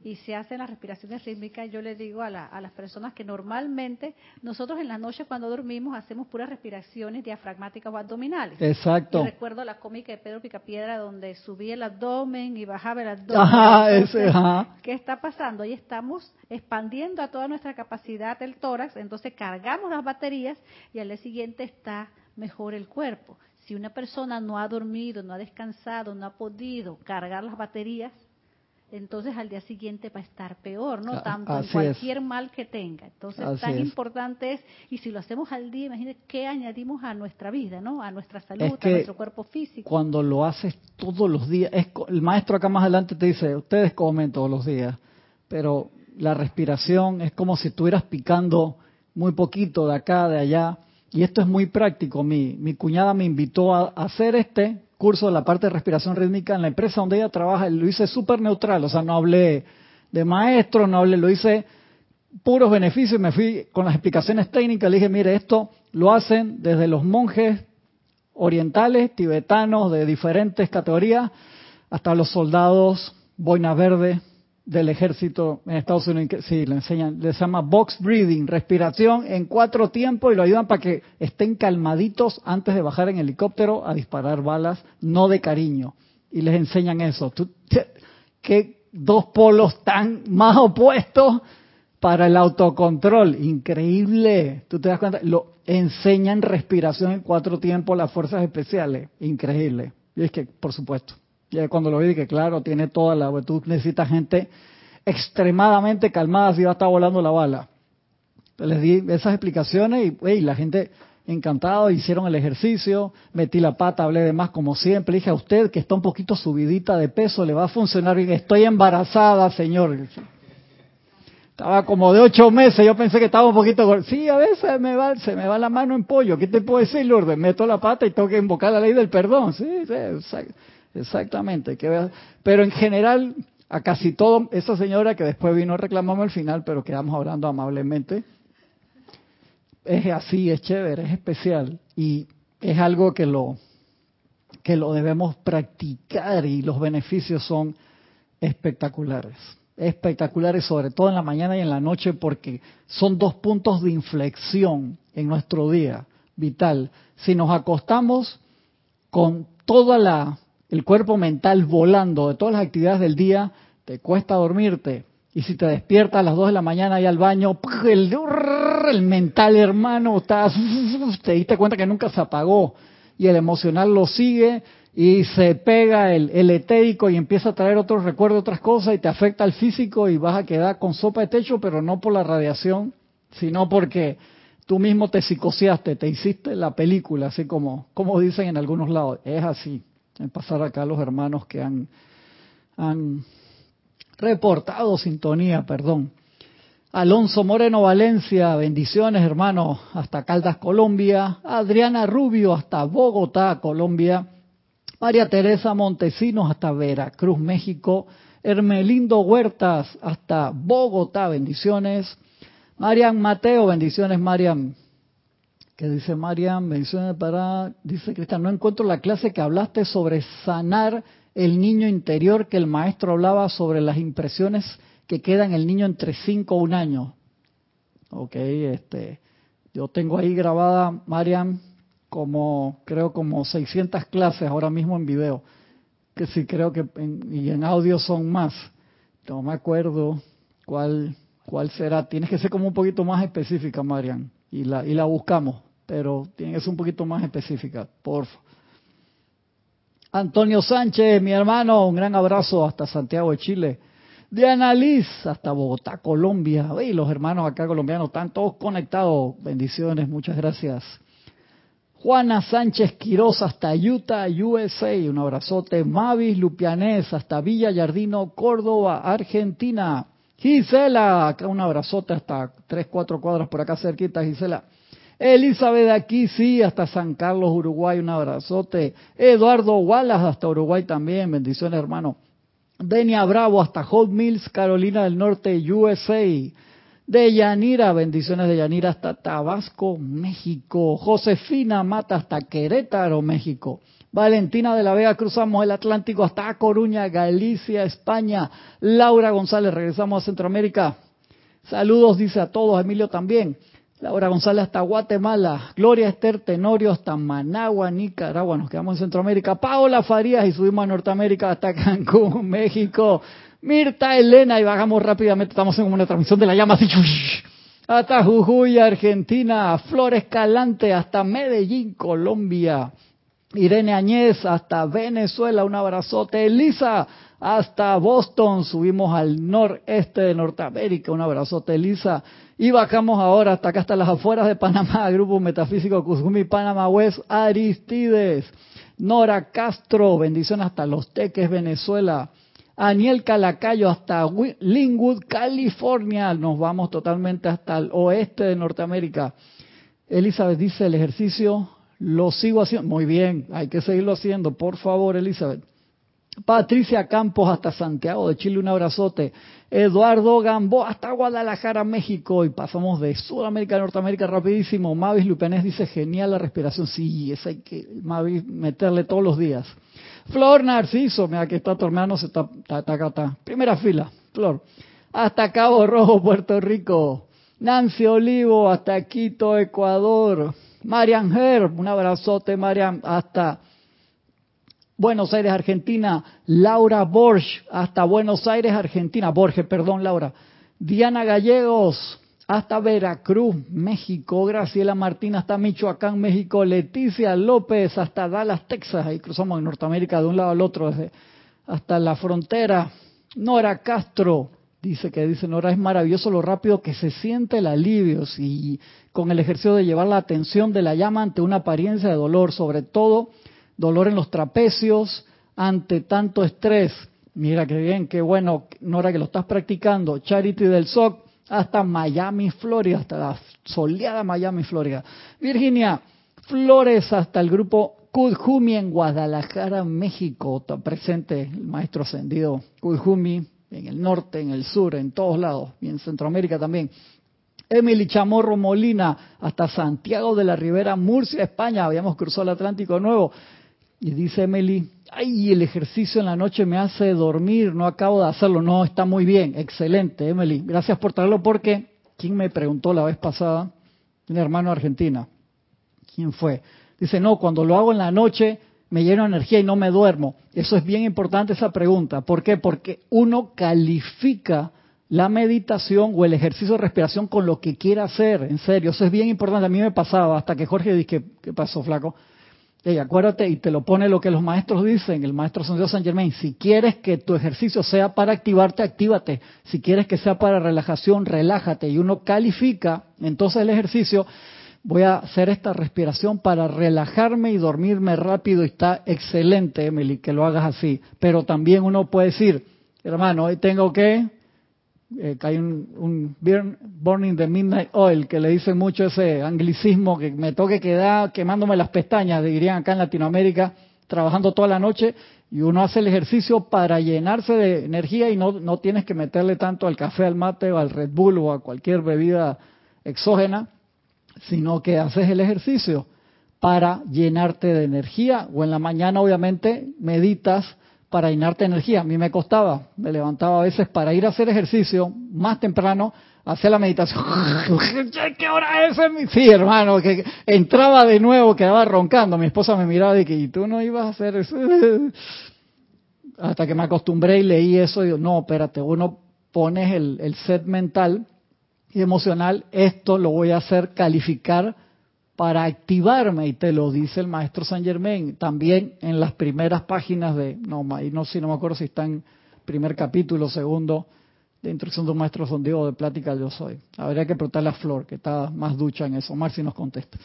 [SPEAKER 2] y se hacen las respiraciones rítmicas, yo le digo a, las personas que normalmente nosotros en las noches cuando dormimos hacemos puras respiraciones diafragmáticas o abdominales.
[SPEAKER 1] Exacto.
[SPEAKER 2] recuerdo la cómica de Pedro Picapiedra donde subía el abdomen y bajaba el abdomen.
[SPEAKER 1] Ajá, ese, ajá.
[SPEAKER 2] ¿Qué está pasando? Ahí estamos expandiendo a toda nuestra capacidad del tórax, entonces cargamos las baterías y al día siguiente está mejor el cuerpo. Si una persona no ha dormido, no ha descansado, no ha podido cargar las baterías, entonces al día siguiente va a estar peor, ¿no? Tanto en cualquier mal que tenga. Entonces, tan importante es, y si lo hacemos al día, imagínate qué añadimos a nuestra vida, ¿no? A nuestra salud, a nuestro cuerpo físico.
[SPEAKER 1] Cuando lo haces todos los días, el maestro acá más adelante te dice, ustedes comen todos los días, pero la respiración es como si estuvieras picando muy poquito de acá, de allá y esto es muy práctico. Mi, mi cuñada me invitó a, hacer este curso de la parte de respiración rítmica en la empresa donde ella trabaja. Lo hice súper neutral, o sea, no hablé de maestro, no hablé, lo hice puros beneficios me fui con las explicaciones técnicas. Le dije, mire, esto lo hacen desde los monjes orientales, tibetanos, de diferentes categorías, hasta los soldados boina verde, del ejército en Estados Unidos, sí, le enseñan, le llama box breathing, respiración en cuatro tiempos y lo ayudan para que estén calmaditos antes de bajar en helicóptero a disparar balas, no de cariño. Y les enseñan eso. ¿Qué dos polos tan más opuestos para el autocontrol? Increíble. ¿Tú te das cuenta? Lo enseñan respiración en cuatro tiempos las fuerzas especiales. Increíble. Y es que, por supuesto, y cuando lo vi dije, claro, tiene toda la... Tú necesitas gente extremadamente calmada si va a estar volando la bala. les di esas explicaciones y la gente encantado, hicieron el ejercicio, metí la pata, hablé de más como siempre, dije a usted que está un poquito subidita de peso, le va a funcionar bien, estoy embarazada, señor. Estaba como de ocho meses, yo pensé que estaba un poquito... Sí, a veces me va, se me va la mano en pollo. ¿Qué te puedo decir, Lourdes? Meto la pata y tengo que invocar la ley del perdón. Sí, sí exactamente. Pero en general, a casi todo, esa señora que después vino a reclamarme al final, pero quedamos hablando amablemente, es así, es chévere, es especial. Y es algo que lo, que lo debemos practicar y los beneficios son espectaculares espectaculares, sobre todo en la mañana y en la noche, porque son dos puntos de inflexión en nuestro día vital. Si nos acostamos con toda la el cuerpo mental volando de todas las actividades del día, te cuesta dormirte. Y si te despiertas a las 2 de la mañana y al baño, el, mental hermano, estás, te diste cuenta que nunca se apagó. Y el emocional lo sigue y se pega el, el etérico y empieza a traer otros recuerdos, otras cosas y te afecta al físico y vas a quedar con sopa de techo, pero no por la radiación, sino porque tú mismo te psicoseaste, te hiciste la película, así como, como dicen en algunos lados. Es así. Pasar acá los hermanos que han, han reportado sintonía, perdón. Alonso Moreno Valencia, bendiciones hermanos, hasta Caldas, Colombia. Adriana Rubio, hasta Bogotá, Colombia. María Teresa Montesinos hasta Veracruz, México. Hermelindo Huertas hasta Bogotá, bendiciones. Marian Mateo, bendiciones Marian. ¿Qué dice Marian? Bendiciones para... Dice Cristian, no encuentro la clase que hablaste sobre sanar el niño interior, que el maestro hablaba sobre las impresiones que quedan en el niño entre 5 o un año. Ok, este, yo tengo ahí grabada, Marian, como, creo como 600 clases ahora mismo en video, que sí creo que y en audio son más. No me acuerdo cuál, cuál será. Tienes que ser como un poquito más específica, Marian, y la, y la buscamos, pero tiene un poquito más específica, por Antonio Sánchez, mi hermano, un gran abrazo hasta Santiago de Chile. Diana Liz, hasta Bogotá, Colombia. Y los hermanos acá colombianos están todos conectados. Bendiciones, muchas gracias. Juana Sánchez Quiroz hasta Utah, USA, un abrazote. Mavis Lupianés hasta Villa Yardino, Córdoba, Argentina. Gisela, acá un abrazote hasta tres, cuatro cuadras por acá cerquita, Gisela. Elizabeth aquí sí, hasta San Carlos, Uruguay, un abrazote. Eduardo Wallace hasta Uruguay también, bendiciones hermano. Denia Bravo hasta Hot Mills, Carolina del Norte, USA de Yanira, bendiciones de Yanira hasta Tabasco, México. Josefina Mata hasta Querétaro, México. Valentina de la Vega, cruzamos el Atlántico hasta Coruña, Galicia, España. Laura González, regresamos a Centroamérica. Saludos, dice a todos, Emilio también. Laura González hasta Guatemala. Gloria Esther Tenorio hasta Managua, Nicaragua. Nos quedamos en Centroamérica. Paola Farías y subimos a Norteamérica hasta Cancún, México. Mirta Elena, y bajamos rápidamente, estamos en una transmisión de la llama así, hasta Jujuy, Argentina, Flores Calante, hasta Medellín, Colombia, Irene Añez, hasta Venezuela, un abrazote, Elisa, hasta Boston, subimos al noreste de Norteamérica, un abrazote, Elisa, y bajamos ahora hasta acá, hasta las afueras de Panamá, Grupo Metafísico Cuzumi, Panamá West, Aristides, Nora Castro, bendiciones hasta Los Teques, Venezuela, Aniel Calacayo hasta Linwood, California. Nos vamos totalmente hasta el oeste de Norteamérica. Elizabeth dice, el ejercicio lo sigo haciendo. Muy bien, hay que seguirlo haciendo. Por favor, Elizabeth. Patricia Campos hasta Santiago de Chile, un abrazote. Eduardo Gambo hasta Guadalajara, México. Y pasamos de Sudamérica a Norteamérica rapidísimo. Mavis Lupenés dice, genial la respiración. Sí, esa hay que, Mavis, meterle todos los días. Flor Narciso, mira que está tu hermano, se está, está, Primera fila, Flor. Hasta Cabo Rojo, Puerto Rico. Nancy Olivo, hasta Quito, Ecuador. Marian Herb, un abrazote, Marian, hasta Buenos Aires, Argentina. Laura Borges, hasta Buenos Aires, Argentina. Borges, perdón, Laura. Diana Gallegos, hasta Veracruz, México. Graciela Martín hasta Michoacán, México. Leticia López hasta Dallas, Texas. Ahí cruzamos en Norteamérica de un lado al otro, desde hasta la frontera. Nora Castro dice que dice Nora es maravilloso lo rápido que se siente el alivio y con el ejercicio de llevar la atención de la llama ante una apariencia de dolor, sobre todo dolor en los trapecios ante tanto estrés. Mira qué bien, qué bueno, Nora, que lo estás practicando. Charity del SOC, hasta Miami, Florida, hasta la soleada Miami, Florida. Virginia, flores hasta el grupo Kudjumi en Guadalajara, México. Está presente el maestro ascendido Kudjumi en el norte, en el sur, en todos lados, y en Centroamérica también. Emily Chamorro Molina, hasta Santiago de la Ribera, Murcia, España. Habíamos cruzado el Atlántico Nuevo. Y dice Emily, ay, el ejercicio en la noche me hace dormir, no acabo de hacerlo. No, está muy bien, excelente, Emily. Gracias por traerlo porque, ¿quién me preguntó la vez pasada? Un hermano de Argentina. ¿Quién fue? Dice, no, cuando lo hago en la noche me lleno de energía y no me duermo. Eso es bien importante esa pregunta. ¿Por qué? Porque uno califica la meditación o el ejercicio de respiración con lo que quiera hacer, en serio, eso es bien importante. A mí me pasaba hasta que Jorge dice, ¿qué pasó, flaco? Ey, acuérdate y te lo pone lo que los maestros dicen, el maestro San San Germain, si quieres que tu ejercicio sea para activarte, actívate. Si quieres que sea para relajación, relájate. Y uno califica entonces el ejercicio, voy a hacer esta respiración para relajarme y dormirme rápido está excelente, Emily, que lo hagas así. Pero también uno puede decir, hermano, hoy tengo que eh, que hay un, Burning the Midnight Oil, que le dicen mucho ese anglicismo que me toque quedar quemándome las pestañas, dirían acá en Latinoamérica, trabajando toda la noche, y uno hace el ejercicio para llenarse de energía y no, no tienes que meterle tanto al café, al mate o al Red Bull o a cualquier bebida exógena, sino que haces el ejercicio para llenarte de energía o en la mañana obviamente meditas para llenarte energía. A mí me costaba, me levantaba a veces para ir a hacer ejercicio más temprano, hacer la meditación. ¿Qué hora es? Sí, hermano, que entraba de nuevo, quedaba roncando. Mi esposa me miraba y que, ¿y tú no ibas a hacer eso? Hasta que me acostumbré y leí eso y digo, no, espérate, uno pones el, el set mental y emocional, esto lo voy a hacer calificar para activarme, y te lo dice el maestro Saint Germain, también en las primeras páginas de, no, no, si no me acuerdo si está en primer capítulo, segundo, de instrucción de un maestro sondido de plática yo soy. Habría que preguntarle a Flor, que está más ducha en eso. Marci nos contesta.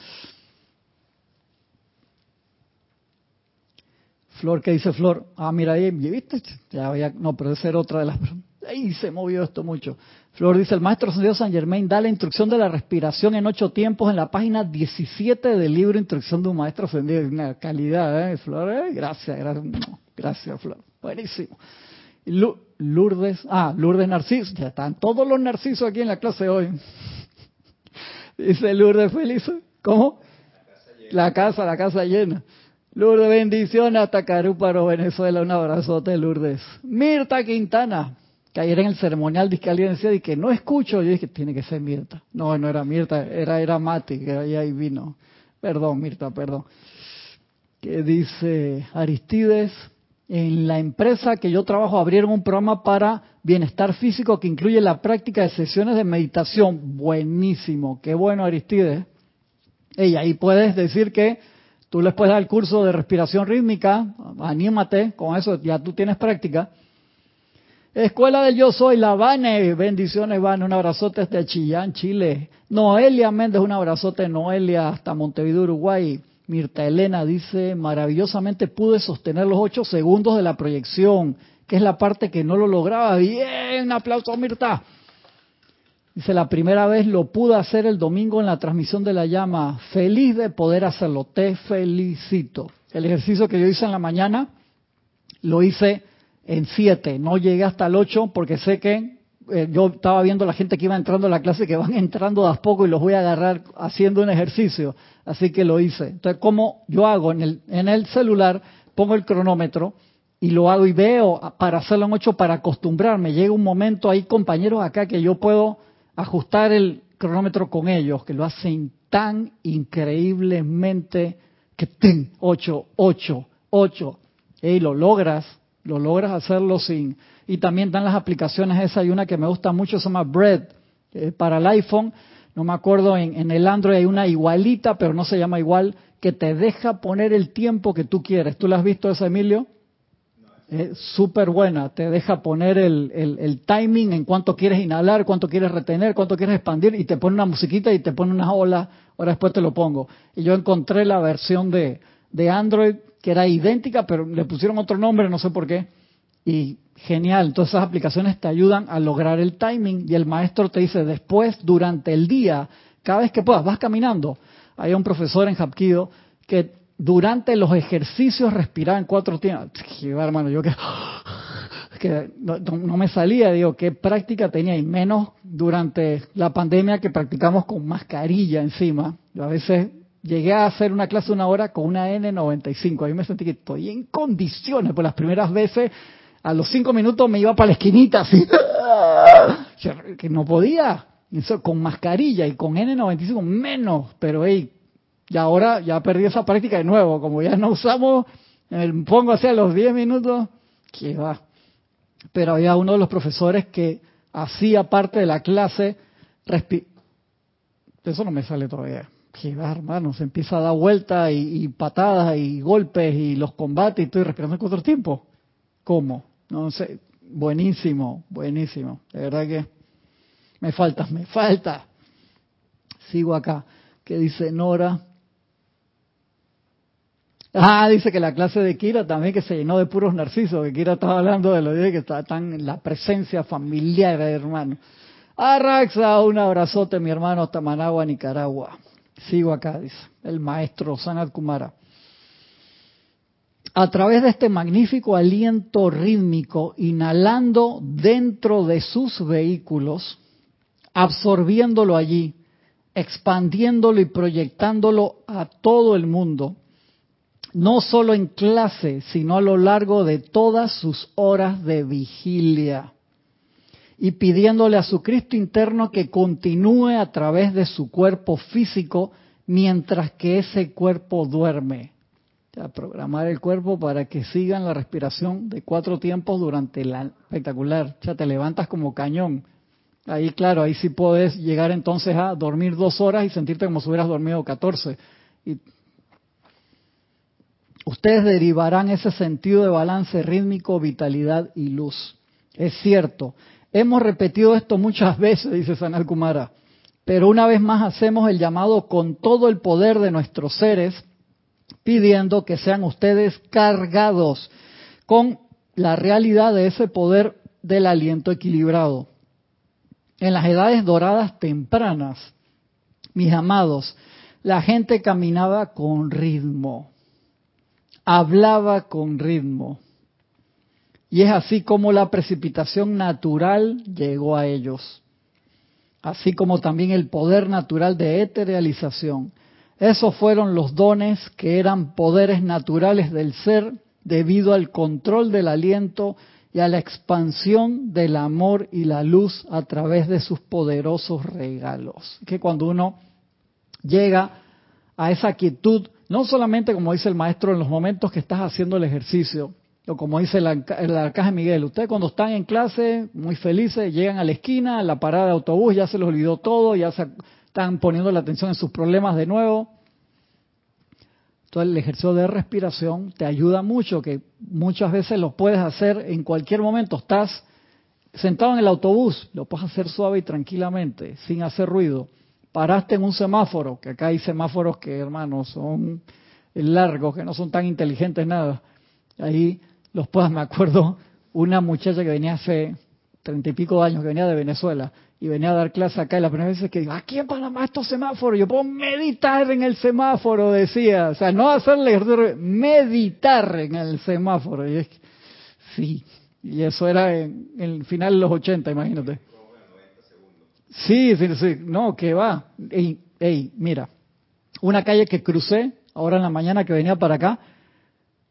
[SPEAKER 1] Flor, ¿qué dice Flor? Ah, mira ahí, ¿viste? Ya había, no, pero esa era otra de las... Ahí se movió esto mucho. Flor dice, el maestro Dios San Germain da la instrucción de la respiración en ocho tiempos en la página 17 del libro Instrucción de un Maestro Ascendido. Una calidad, ¿eh, Flor? ¿eh? Gracias, gracias, gracias, Flor. Buenísimo. Lourdes, ah, Lourdes Narciso, ya están todos los narcisos aquí en la clase hoy. Dice Lourdes Feliz, ¿cómo? La casa, la casa llena. Lourdes, bendiciones hasta Carúparo, Venezuela. Un abrazote, Lourdes. Mirta Quintana, que ayer en el ceremonial que alguien decía que no escucho, yo dije, tiene que ser Mirta. No, no era Mirta, era, era Mati, que ahí vino. Perdón, Mirta, perdón. Que dice Aristides, en la empresa que yo trabajo abrieron un programa para bienestar físico que incluye la práctica de sesiones de meditación. Buenísimo, qué bueno Aristides. Y ahí puedes decir que tú les puedes dar el curso de respiración rítmica, anímate, con eso ya tú tienes práctica Escuela del Yo Soy, La Vane, bendiciones Vane, un abrazote desde Chillán, Chile. Noelia Méndez, un abrazote Noelia hasta Montevideo, Uruguay. Mirta Elena dice, maravillosamente pude sostener los ocho segundos de la proyección, que es la parte que no lo lograba. Bien, un aplauso Mirta. Dice, la primera vez lo pude hacer el domingo en la transmisión de la llama. Feliz de poder hacerlo, te felicito. El ejercicio que yo hice en la mañana, lo hice en siete, no llegué hasta el ocho porque sé que eh, yo estaba viendo la gente que iba entrando a la clase que van entrando de a poco y los voy a agarrar haciendo un ejercicio, así que lo hice. Entonces, como yo hago en el, en el celular, pongo el cronómetro y lo hago y veo para hacerlo en ocho para acostumbrarme. Llega un momento, hay compañeros acá que yo puedo ajustar el cronómetro con ellos, que lo hacen tan increíblemente que ten, ocho, ocho, ocho, y lo logras lo logras hacerlo sin... Y también dan las aplicaciones esa, hay una que me gusta mucho, se llama Bread, para el iPhone, no me acuerdo, en, el Android hay una igualita, pero no se llama igual, que te deja poner el tiempo que tú quieres. ¿Tú la has visto esa, Emilio? Es súper buena, te deja poner el, el, timing en cuánto quieres inhalar, cuánto quieres retener, cuánto quieres expandir y te pone una musiquita y te pone unas olas, ahora después te lo pongo. Y yo encontré la versión de, de Android que era idéntica, pero le pusieron otro nombre, no sé por qué. Y genial, entonces esas aplicaciones te ayudan a lograr el timing y el maestro te dice después, durante el día, cada vez que puedas, vas caminando. Hay un profesor en Hapkido que durante los ejercicios respiraba en cuatro tiempos. hermano, yo que, que no, me salía, digo, qué práctica tenía, y menos durante la pandemia que practicamos con mascarilla encima. Yo a veces llegué a hacer una clase una hora con una N95. A mí me sentí que estoy en condiciones. Por las primeras veces, a los cinco minutos me iba para la esquinita así. que no podía. con mascarilla y con N95 menos. Pero hey, y ahora ya perdí esa práctica de nuevo. Como ya no usamos, me pongo así a los 10 minutos, que va. Pero había uno de los profesores que hacía parte de la clase, eso no me sale todavía. Que va, hermano, se empieza a dar vueltas y, patadas y golpes y los combates y estoy respirando en cuatro tiempos. ¿Cómo? No sé. Buenísimo, buenísimo. De verdad que me falta, me falta. Sigo acá. ¿Qué dice Nora? Ah, dice que la clase de Kira también que se llenó de puros narcisos, que Kira estaba hablando de lo de que está tan la presencia familiar, hermano. Arraxa, un abrazote, mi hermano, hasta Managua, Nicaragua. Sigo acá, dice el maestro Sanat Kumara. A través de este magnífico aliento rítmico, inhalando dentro de sus vehículos, absorbiéndolo allí, expandiéndolo y proyectándolo a todo el mundo, no solo en clase, sino a lo largo de todas sus horas de vigilia. Y pidiéndole a su Cristo interno que continúe a través de su cuerpo físico mientras que ese cuerpo duerme. Programar el cuerpo para que sigan la respiración de cuatro tiempos durante la espectacular. O sea, te levantas como cañón. Ahí, claro, ahí sí puedes llegar entonces a dormir dos horas y sentirte como si hubieras dormido catorce. Y ustedes derivarán ese sentido de balance rítmico, vitalidad y luz. Es cierto, hemos repetido esto muchas veces, dice Sanal Kumara, pero una vez más hacemos el llamado con todo el poder de nuestros seres, pidiendo que sean ustedes cargados con la realidad de ese poder del aliento equilibrado. En las edades doradas tempranas, mis amados, la gente caminaba con ritmo, hablaba con ritmo. Y es así como la precipitación natural llegó a ellos, así como también el poder natural de eterialización. Esos fueron los dones que eran poderes naturales del ser debido al control del aliento y a la expansión del amor y la luz a través de sus poderosos regalos. Que cuando uno llega a esa quietud no solamente, como dice el maestro, en los momentos que estás haciendo el ejercicio, o como dice el, arcaje Miguel, ustedes cuando están en clase, muy felices, llegan a la esquina, a la parada de autobús, ya se les olvidó todo, ya están poniendo la atención en sus problemas de nuevo. Entonces el ejercicio de respiración te ayuda mucho, que muchas veces lo puedes hacer en cualquier momento. Estás sentado en el autobús, lo puedes hacer suave y tranquilamente, sin hacer ruido paraste en un semáforo, que acá hay semáforos que, hermanos, son largos, que no son tan inteligentes nada. Ahí los puedas, me acuerdo, una muchacha que venía hace treinta y pico años, que venía de Venezuela, y venía a dar clase acá, y la primera vez que digo, aquí en Panamá estos semáforos, yo puedo meditar en el semáforo, decía, o sea, no hacerle meditar en el semáforo, y es sí, y eso era en, el final de los 80, imagínate. Sí, sí, sí, no, que va. Ey, ey, mira, una calle que crucé, ahora en la mañana que venía para acá,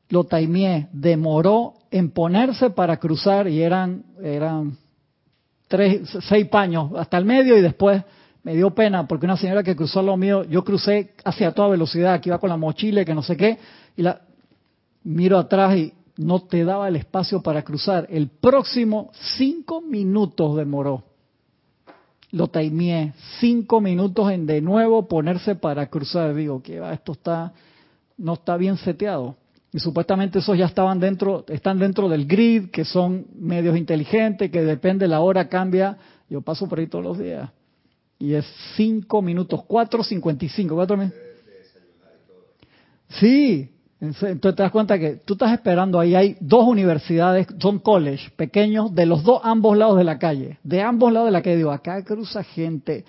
[SPEAKER 1] lo taimié, demoró en ponerse para cruzar y eran, eran tres, seis paños hasta el medio y después me dio pena porque una señora que cruzó lo mío, yo crucé hacia toda velocidad, que iba con la mochila que no sé qué, y la miro atrás y no te daba el espacio para cruzar. El próximo cinco minutos demoró lo taimié cinco minutos en de nuevo ponerse para cruzar. Digo, que esto está, no está bien seteado. Y supuestamente esos ya estaban dentro, están dentro del grid, que son medios inteligentes, que depende la hora cambia. Yo paso por ahí todos los días. Y es cinco minutos, cuatro cincuenta y cinco, cuatro Sí, Entonces te das cuenta que tú estás esperando, ahí hay dos universidades, son college pequeños, de los dos ambos lados de la calle, de ambos lados de la calle. Digo, acá cruza gente,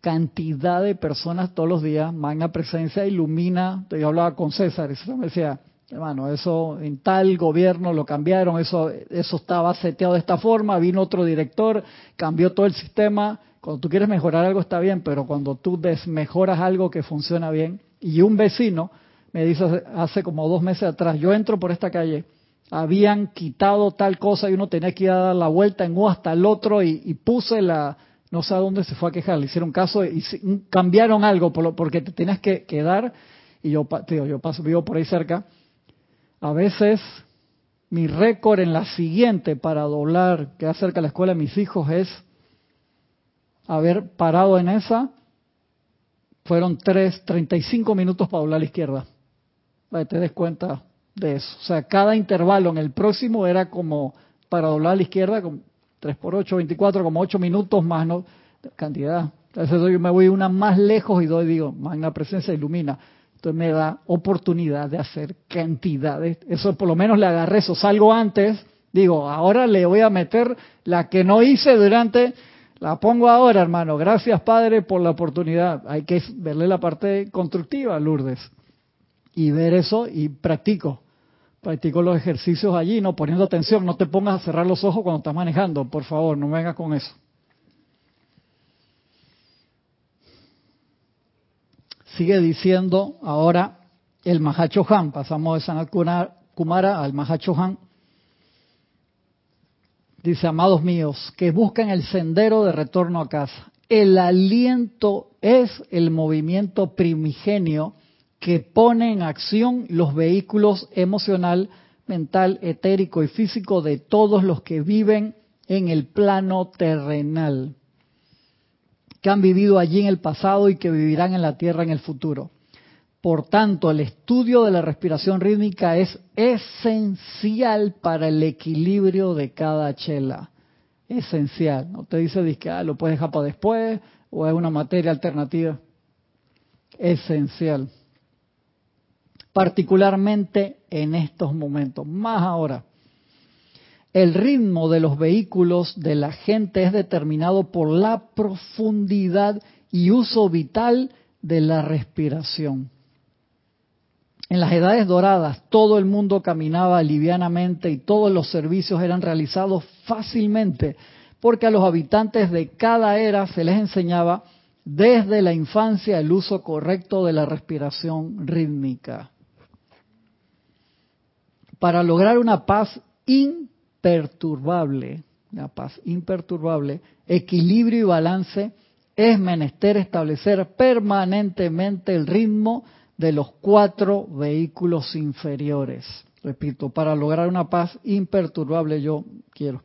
[SPEAKER 1] cantidad de personas todos los días, magna presencia, ilumina. Yo hablaba con César y me decía, hermano, eso en tal gobierno lo cambiaron, eso, eso estaba seteado de esta forma, vino otro director, cambió todo el sistema. Cuando tú quieres mejorar algo está bien, pero cuando tú desmejoras algo que funciona bien, y un vecino me dice hace como dos meses atrás, yo entro por esta calle, habían quitado tal cosa y uno tenía que ir a dar la vuelta en U hasta el otro y, puse la, no sé a dónde se fue a quejar, le hicieron caso y cambiaron algo porque te tenías que quedar y yo, tío, yo paso, vivo por ahí cerca. A veces mi récord en la siguiente para doblar, que acerca de la escuela de mis hijos, es haber parado en esa, fueron tres, 35 minutos para doblar a la izquierda para que te des cuenta de eso. O sea, cada intervalo en el próximo era como para doblar a la izquierda, con 3 por 8, 24, como 8 minutos más, ¿no? Cantidad. Entonces yo me voy una más lejos y doy, digo, magna presencia ilumina. Entonces me da oportunidad de hacer cantidades. Eso por lo menos le agarré eso. Salgo antes, digo, ahora le voy a meter la que no hice durante, la pongo ahora, hermano. Gracias, Padre, por la oportunidad. Hay que verle la parte constructiva, Lourdes y ver eso y practico. Practico los ejercicios allí, no poniendo atención. No te pongas a cerrar los ojos cuando estás manejando, por favor, no vengas con eso. Sigue diciendo ahora el Mahacho Han. Pasamos de Sanat Kumara al Mahacho Han. Dice, amados míos, que buscan el sendero de retorno a casa. El aliento es el movimiento primigenio que pone en acción los vehículos emocional, mental, etérico y físico de todos los que viven en el plano terrenal, que han vivido allí en el pasado y que vivirán en la Tierra en el futuro. Por tanto, el estudio de la respiración rítmica es esencial para el equilibrio de cada chela. Esencial. No te dice que ah, lo puedes dejar para después o es una materia alternativa. Esencial particularmente en estos momentos, más ahora. El ritmo de los vehículos de la gente es determinado por la profundidad y uso vital de la respiración. En las edades doradas todo el mundo caminaba livianamente y todos los servicios eran realizados fácilmente, porque a los habitantes de cada era se les enseñaba desde la infancia el uso correcto de la respiración rítmica para lograr una paz imperturbable, una paz imperturbable, equilibrio y balance, es menester establecer permanentemente el ritmo de los cuatro vehículos inferiores. Repito, para lograr una paz imperturbable yo quiero.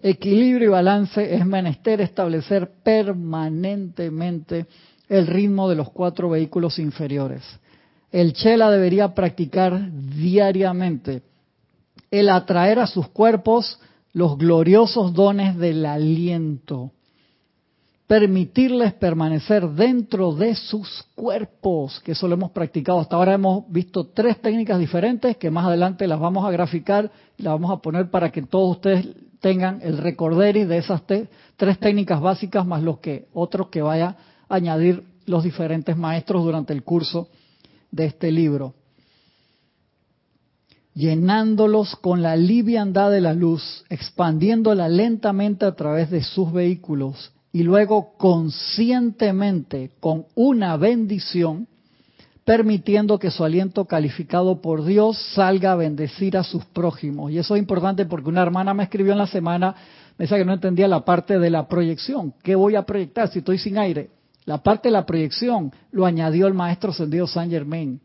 [SPEAKER 1] Equilibrio y balance es menester establecer permanentemente el ritmo de los cuatro vehículos inferiores el Chela debería practicar diariamente el atraer a sus cuerpos los gloriosos dones del aliento, permitirles permanecer dentro de sus cuerpos, que eso lo hemos practicado. Hasta ahora hemos visto tres técnicas diferentes que más adelante las vamos a graficar y las vamos a poner para que todos ustedes tengan el recorderi de esas tres técnicas básicas más los que otros que vaya a añadir los diferentes maestros durante el curso de este libro, llenándolos con la liviandad de la luz, expandiéndola lentamente a través de sus vehículos y luego conscientemente con una bendición, permitiendo que su aliento calificado por Dios salga a bendecir a sus prójimos. Y eso es importante porque una hermana me escribió en la semana, me decía que no entendía la parte de la proyección. ¿Qué voy a proyectar si estoy sin aire? La parte de la proyección lo añadió el maestro Sendido Saint Germain.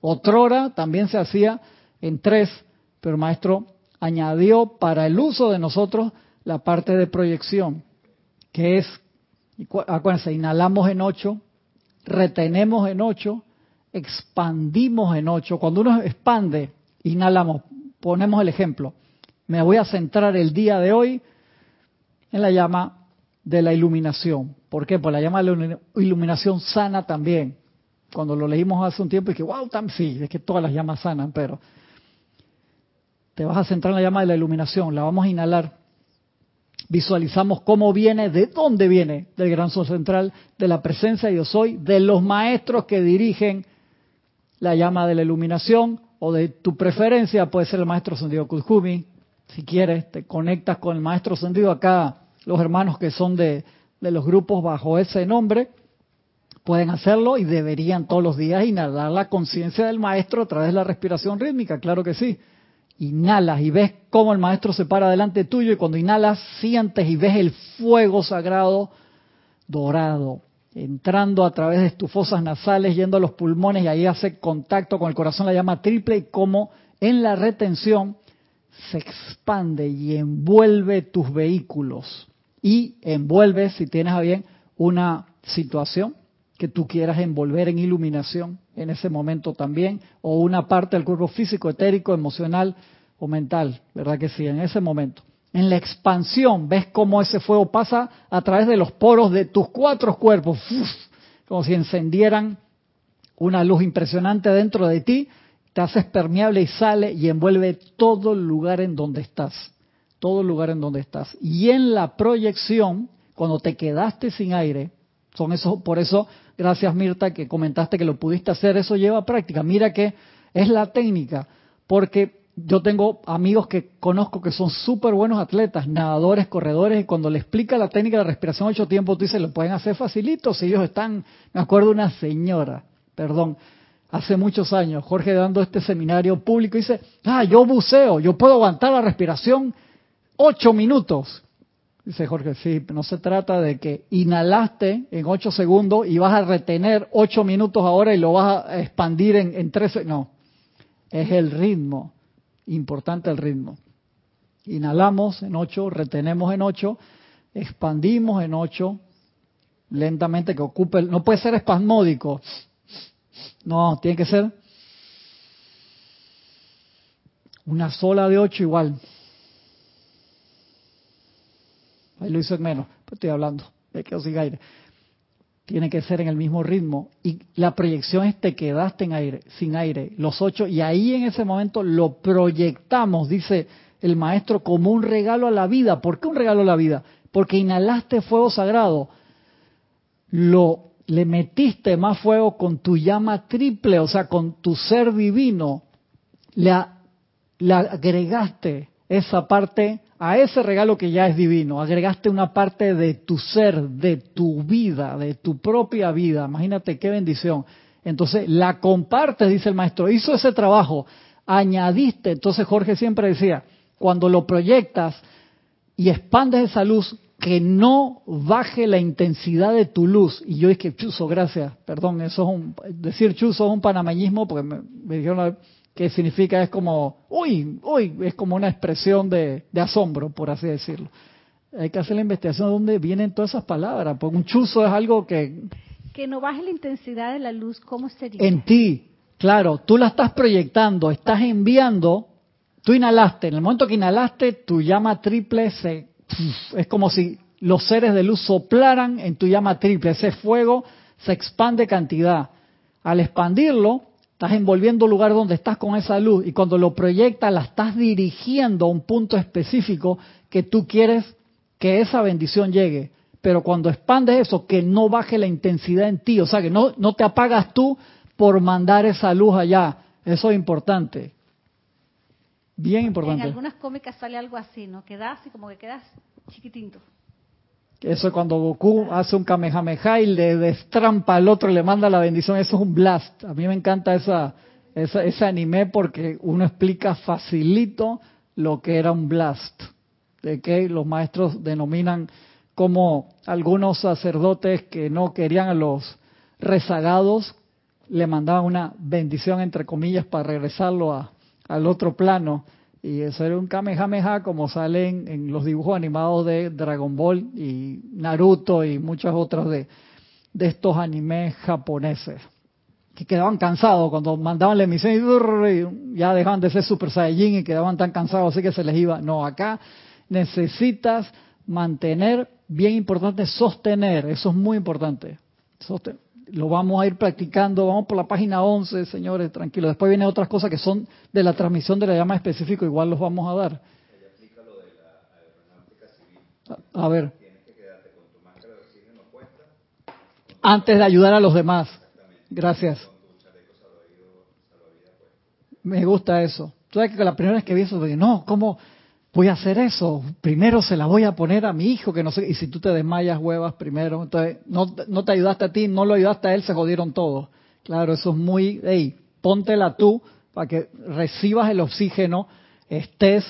[SPEAKER 1] Otrora también se hacía en tres, pero el maestro añadió para el uso de nosotros la parte de proyección, que es, acuérdense, inhalamos en ocho, retenemos en ocho, expandimos en ocho. Cuando uno expande, inhalamos, ponemos el ejemplo. Me voy a centrar el día de hoy en la llama de la iluminación. ¿Por qué? Pues la llama de la iluminación sana también. cuando lo leímos hace un tiempo y que, wow, tam, sí, es que todas las llamas sanan, pero te vas a centrar en la llama de la iluminación, la vamos a inhalar. Visualizamos cómo viene, de dónde viene, del gran sol central, de la presencia de yo soy, de los maestros que dirigen la llama de la iluminación, o de tu preferencia, puede ser el maestro Sendido Kuzumi, si quieres, te conectas con el maestro Sendido acá, los hermanos que son de, de los grupos bajo ese nombre, pueden hacerlo y deberían todos los días inhalar la conciencia del maestro a través de la respiración rítmica, claro que sí. Inhalas y ves cómo el maestro se para delante tuyo y cuando inhalas sientes y ves el fuego sagrado dorado entrando a través de tus fosas nasales, yendo a los pulmones y ahí hace contacto con el corazón, la llama triple y como en la retención se expande y envuelve tus vehículos. Y envuelve, si tienes a bien, una situación que tú quieras envolver en iluminación en ese momento también, o una parte del cuerpo físico, etérico, emocional o mental, ¿verdad que sí? En ese momento en la expansión, ves cómo ese fuego pasa a través de los poros de tus cuatro cuerpos, como si encendieran una luz impresionante dentro de ti, te haces permeable y sale y envuelve todo el lugar en donde estás, todo el lugar en donde estás. Y en la proyección, cuando te quedaste sin aire, son esos, por eso, gracias Mirta que comentaste que lo pudiste hacer, eso lleva práctica. Mira que es la técnica, porque yo tengo amigos que conozco que son súper buenos atletas, nadadores, corredores, y cuando le explica la técnica de respiración ocho tiempos, tú dices, lo pueden hacer facilito si ellos están, me acuerdo una señora, perdón, hace muchos años, Jorge dando este seminario público, dice, ah, yo buceo, yo puedo aguantar la respiración ocho minutos. Dice Jorge, sí, no se trata de que inhalaste en ocho segundos y vas a retener ocho minutos ahora y lo vas a expandir en, en no, es el ritmo importante el ritmo. Inhalamos en 8, retenemos en 8, expandimos en 8, lentamente que ocupe, no puede ser espasmódico, no, tiene que ser una sola de 8 igual. Ahí lo hice en menos, estoy hablando, de que sin aire tiene que ser en el mismo ritmo. Y la proyección es te quedaste en aire, sin aire, los ocho, y ahí en ese momento lo proyectamos, dice el maestro, como un regalo a la vida. ¿Por qué un regalo a la vida? Porque inhalaste fuego sagrado, lo le metiste más fuego con tu llama triple, o sea, con tu ser divino, le agregaste esa parte a ese regalo que ya es divino, agregaste una parte de tu ser, de tu vida, de tu propia vida. Imagínate qué bendición. Entonces la compartes, dice el maestro, hizo ese trabajo, añadiste, entonces Jorge siempre decía, cuando lo proyectas y expandes esa luz, que no baje la intensidad de tu luz. Y yo dije, chuzo, gracias, perdón, eso es un, decir chuzo es un panameñismo, porque me, me dijeron que significa es como, uy, uy, es como una expresión de, asombro, por así decirlo. Hay que hacer la investigación de dónde vienen todas esas palabras, porque un chuzo es algo que...
[SPEAKER 2] Que no baje la intensidad de la luz, ¿cómo sería?
[SPEAKER 1] En ti, claro, tú la estás proyectando, estás enviando, tú inhalaste, en el momento que inhalaste, tu llama triple se... Es como si los seres de luz soplaran en tu llama triple, ese fuego se expande cantidad. Al expandirlo, Estás envolviendo el lugar donde estás con esa luz y cuando lo proyectas la estás dirigiendo a un punto específico que tú quieres que esa bendición llegue. Pero cuando expandes eso, que no baje la intensidad en ti, o sea, que no, no te apagas tú por mandar esa luz allá. Eso es importante. Bien importante.
[SPEAKER 2] En algunas cómicas sale algo así, ¿no? Quedas así como que quedas chiquitito.
[SPEAKER 1] Eso es cuando Goku hace un Kamehameha y le destrampa al otro le manda la bendición. Eso es un blast. A mí me encanta esa, ese anime porque uno explica facilito lo que era un blast. De que los maestros denominan como algunos sacerdotes que no querían a los rezagados le mandaban una bendición entre comillas para regresarlo a, al otro plano y eso era un Kamehameha como salen en los dibujos animados de Dragon Ball y Naruto y muchos otros de, de estos animes japoneses. Que quedaban cansados cuando mandaban la emisión y ya dejaban de ser Super Saiyajin y quedaban tan cansados así que se les iba. No, acá necesitas mantener, bien importante, sostener. Eso es muy importante. Lo vamos a ir practicando. Vamos por la página 11, señores, tranquilos. Después vienen otras cosas que son de la transmisión de la llama específico, igual los vamos a dar. A ver. Antes de ayudar a los demás. Gracias. Me gusta eso. Tú sabes que la primera vez que vi eso, dije, no, ¿cómo voy a hacer eso? Primero se la voy a poner a mi hijo, que no sé. Y si tú te desmayas, huevas primero. Entonces, no, no te ayudaste a ti, no lo ayudaste a él, se jodieron todos. Claro, eso es muy, hey, póntela tú para que recibas el oxígeno, estés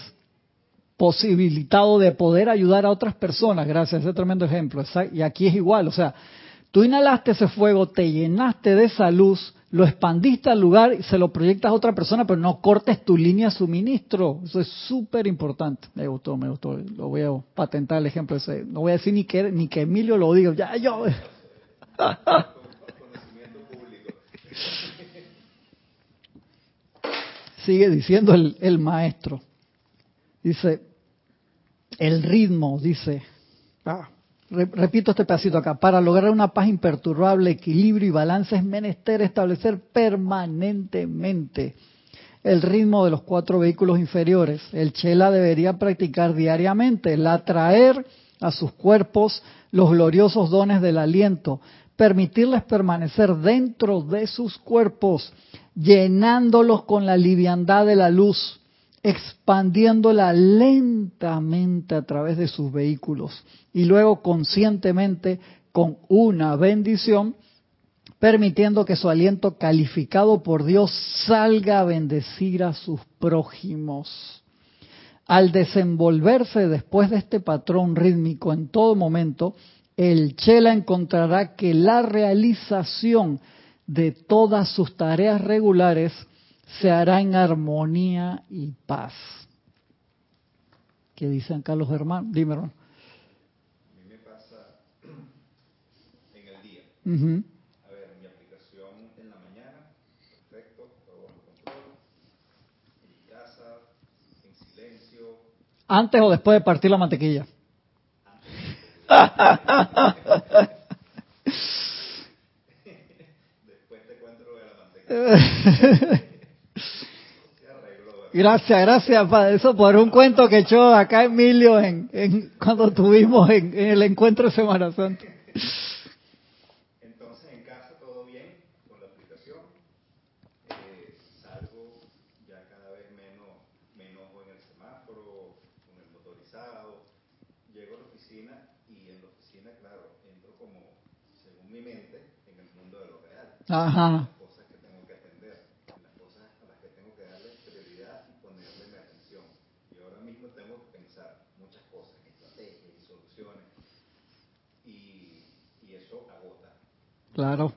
[SPEAKER 1] posibilitado de poder ayudar a otras personas, gracias ese tremendo ejemplo. Y aquí es igual, o sea, tú inhalaste ese fuego, te llenaste de esa luz, lo expandiste al lugar y se lo proyectas a otra persona, pero no cortes tu línea de suministro. Eso es súper importante. Me gustó, me gustó. Lo voy a patentar el ejemplo ese. No voy a decir ni que, ni que Emilio lo diga. Ya, yo. Sigue diciendo el, el maestro. Dice, el ritmo, dice, ah, repito este pedacito acá, para lograr una paz imperturbable, equilibrio y balance es menester establecer permanentemente el ritmo de los cuatro vehículos inferiores. El Chela debería practicar diariamente el atraer a sus cuerpos los gloriosos dones del aliento, permitirles permanecer dentro de sus cuerpos, llenándolos con la liviandad de la luz, expandiéndola lentamente a través de sus vehículos y luego conscientemente con una bendición, permitiendo que su aliento calificado por Dios salga a bendecir a sus prójimos. Al desenvolverse después de este patrón rítmico en todo momento, el Chela encontrará que la realización de todas sus tareas regulares se hará en armonía y paz. ¿Qué dicen acá los hermanos? Dime, hermano.
[SPEAKER 3] A mí me pasa en el día. A ver, mi aplicación en la mañana, perfecto, todo bajo control. En mi casa, en silencio.
[SPEAKER 1] ¿Antes o después de partir la mantequilla?
[SPEAKER 3] después te cuento de la mantequilla.
[SPEAKER 1] Gracias, gracias para eso, por un cuento que echó acá Emilio en, en cuando estuvimos en, el encuentro de Semana Santa.
[SPEAKER 3] Entonces, en casa todo bien con la aplicación. Eh, salgo ya cada vez menos, menos en el semáforo, con el motorizado. Llego a la oficina y en la oficina, claro, entro como, según mi mente, en el mundo de lo real.
[SPEAKER 1] Ajá. Claro.
[SPEAKER 3] Entonces me llegan con una cosa y viene el otro y bueno, situaciones, situaciones, situaciones por resolver. Y de repente caigo en la cuenta, oye, ya va, cálmate, relájate, aquíétate, respira un poquito, pero mi, mi mente dice que eso no va a funcionar.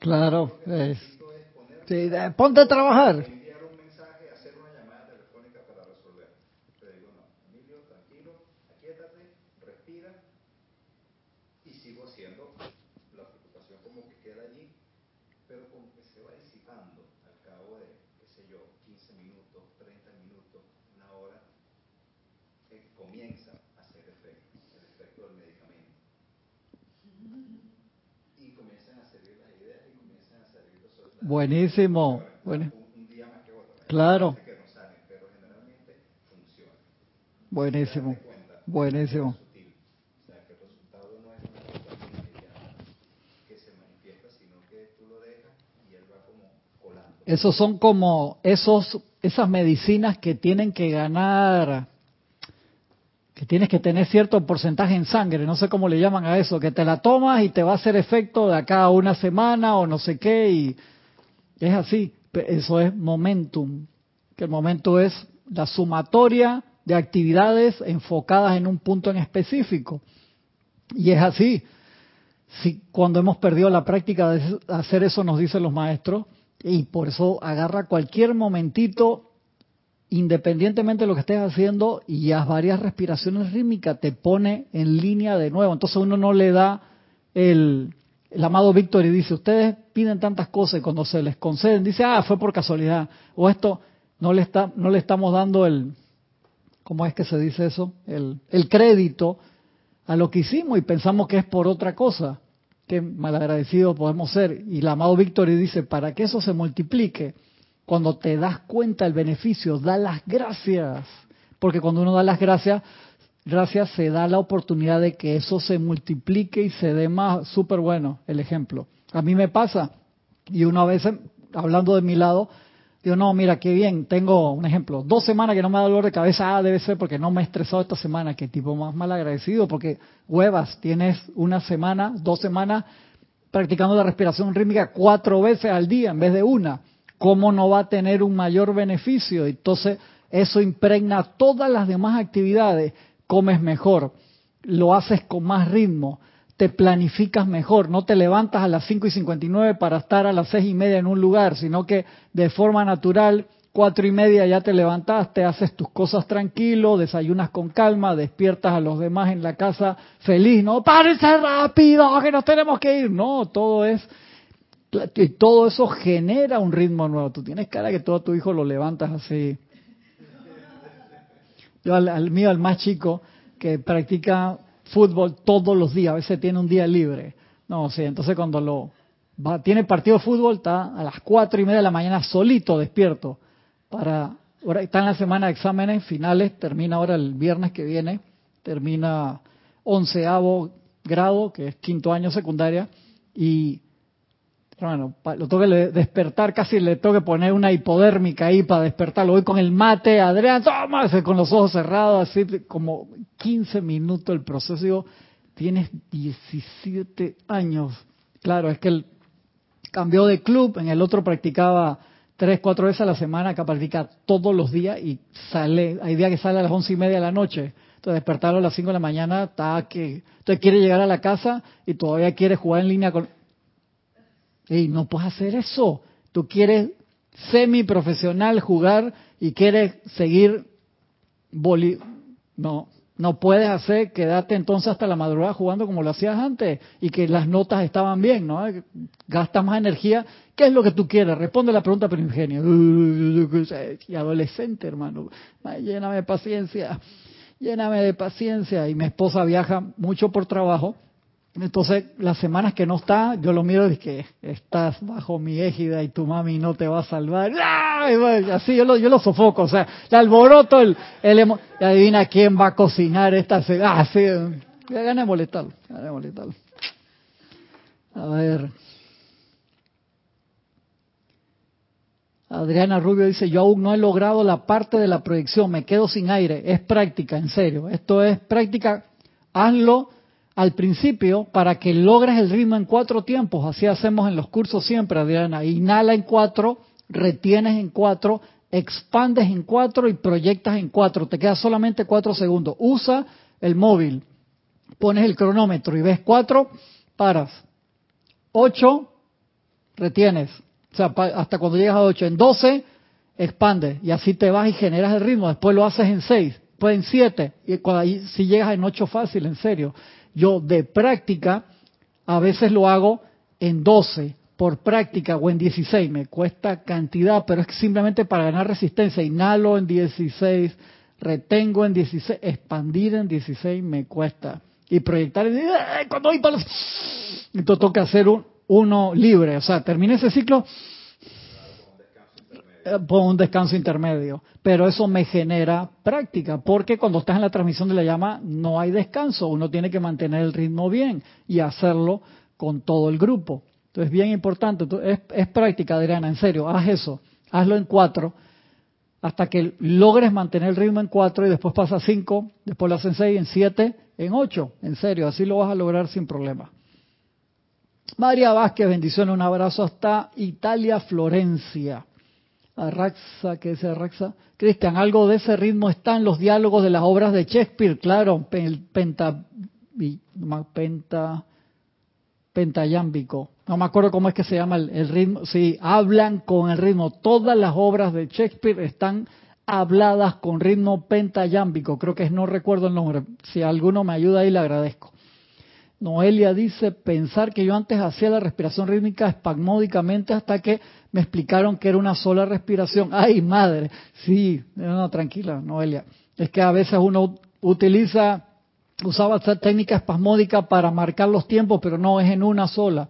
[SPEAKER 1] Claro, es. Sí, ponte a trabajar. Buenísimo. Bueno. Claro. Buenísimo. Buenísimo. Esos son como esos esas medicinas que tienen que ganar que tienes que tener cierto porcentaje en sangre, no sé cómo le llaman a eso, que te la tomas y te va a hacer efecto de acá a una semana o no sé qué y es así, eso es momentum, que el momento es la sumatoria de actividades enfocadas en un punto en específico. Y es así. Si cuando hemos perdido la práctica de hacer eso, nos dicen los maestros, y por eso agarra cualquier momentito, independientemente de lo que estés haciendo, y haz varias respiraciones rítmicas, te pone en línea de nuevo. Entonces uno no le da el, el amado Víctor y dice, ustedes piden tantas cosas y cuando se les conceden, dice, ah, fue por casualidad. O esto, no le, está, no le estamos dando el, ¿cómo es que se dice eso? El, el crédito a lo que hicimos y pensamos que es por otra cosa. Qué malagradecidos podemos ser. Y el amado Víctor dice, para que eso se multiplique, cuando te das cuenta del beneficio, da las gracias. Porque cuando uno da las gracias, gracias se da la oportunidad de que eso se multiplique y se dé más. Súper bueno el ejemplo. A mí me pasa, y una vez hablando de mi lado, digo, no, mira, qué bien, tengo un ejemplo, dos semanas que no me da dolor de cabeza, ah, debe ser porque no me he estresado esta semana, qué tipo más mal agradecido, porque huevas, tienes una semana, dos semanas practicando la respiración rítmica cuatro veces al día en vez de una. ¿Cómo no va a tener un mayor beneficio? Entonces, eso impregna todas las demás actividades comes mejor, lo haces con más ritmo, te planificas mejor, no te levantas a las 5 y 59 para estar a las seis y media en un lugar, sino que de forma natural, cuatro y media ya te levantaste, haces tus cosas tranquilo, desayunas con calma, despiertas a los demás en la casa feliz, no, párense rápido, que nos tenemos que ir, no, todo es, y todo eso genera un ritmo nuevo, tú tienes cara que todo tu hijo lo levantas así yo al, mío, al más chico, que practica fútbol todos los días, a veces tiene un día libre. No, sí, entonces cuando lo va, tiene partido de fútbol, está a las cuatro y media de la mañana solito despierto para ahora está en la semana de exámenes finales, termina ahora el viernes que viene, termina onceavo grado, que es quinto año secundaria, y bueno, lo tengo que despertar, casi le tengo que poner una hipodérmica ahí para despertarlo. Voy con el mate, Adrián, toma, con los ojos cerrados, así como 15 minutos el proceso. Digo, tienes 17 años. Claro, es que él cambió de club, en el otro practicaba tres, cuatro veces a la semana, acá practica todos los días y sale, hay días que sale a las once y media de la noche. Entonces despertarlo a las 5 de la mañana, está que, entonces quiere llegar a la casa y todavía quiere jugar en línea con y no puedes hacer eso. Tú quieres semi-profesional jugar y quieres seguir boli no no puedes hacer quedarte entonces hasta la madrugada jugando como lo hacías antes y que las notas estaban bien, ¿no? Gasta más energía. ¿Qué es lo que tú quieres? Responde la pregunta primigenia. Y adolescente, hermano. lléname de paciencia. Lléname de paciencia. Y mi esposa viaja mucho por trabajo entonces, las semanas que no está, yo lo miro y que estás bajo mi égida y tu mami no te va a salvar. Así yo lo, yo lo sofoco, o sea, el alboroto, el, el y adivina quién va a cocinar esta semana. Ah, sí, ya gané molestarlo, molestarlo. A ver. Adriana Rubio dice, yo aún no he logrado la parte de la proyección, me quedo sin aire. Es práctica, en serio. Esto es práctica. Hazlo al principio para que logres el ritmo en cuatro tiempos. Así hacemos en los cursos siempre, Adriana. Inhala en cuatro, retienes en cuatro, expandes en cuatro y proyectas en cuatro. Te queda solamente cuatro segundos. Usa el móvil, pones el cronómetro y ves cuatro, paras. Ocho, retienes. O sea, hasta cuando llegas a ocho. En doce, expandes. Y así te vas y generas el ritmo. Después lo haces en seis, después en siete. Y cuando, si llegas en ocho fácil, en serio. Yo de práctica a veces lo hago en 12 por práctica o en 16. Me cuesta cantidad, pero es simplemente para ganar resistencia. Inhalo en 16, retengo en 16, expandir en 16 me cuesta. Y proyectar en cuando voy para. Entonces toca hacer un, uno libre. O sea, termine ese ciclo por un descanso intermedio. Pero eso me genera práctica, porque cuando estás en la transmisión de la llama no hay descanso, uno tiene que mantener el ritmo bien y hacerlo con todo el grupo. Entonces, bien importante, es, es práctica, Adriana, en serio, haz eso, hazlo en cuatro, hasta que logres mantener el ritmo en cuatro y después pasa a cinco, después lo haces en seis, en siete, en ocho, en serio, así lo vas a lograr sin problema. María Vázquez, bendiciones, un abrazo hasta Italia, Florencia. Arraxa, ¿qué dice Arraxa? Cristian, algo de ese ritmo está en los diálogos de las obras de Shakespeare, claro, el penta, penta, pentayámbico. No me acuerdo cómo es que se llama el, ritmo. Sí, hablan con el ritmo. Todas las obras de Shakespeare están habladas con ritmo pentayámbico. Creo que es, no recuerdo el nombre. Si alguno me ayuda ahí, le agradezco. Noelia dice, pensar que yo antes hacía la respiración rítmica espasmódicamente hasta que me explicaron que era una sola respiración. ¡Ay, madre! Sí, no, tranquila, Noelia. Es que a veces uno utiliza, usaba esta técnica espasmódica para marcar los tiempos, pero no es en una sola.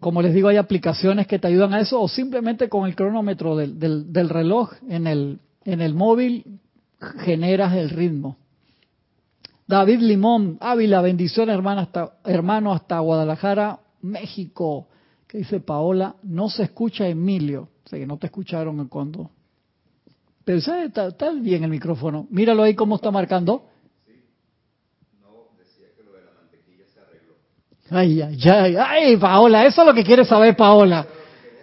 [SPEAKER 1] como les digo, hay aplicaciones que te ayudan a eso o simplemente con el cronómetro del, del reloj en el, en el móvil generas el ritmo. David Limón, Ávila, bendición hermano hasta, hermano hasta Guadalajara, México. Que dice Paola, no se escucha Emilio. O sea que no te escucharon cuando. Pero ¿sabes? Está, está, bien el micrófono. Míralo ahí cómo está marcando. Sí. No, decía que lo de la mantequilla se arregló. Ay, ay, ay, ay, Paola, eso es lo que quiere saber Paola.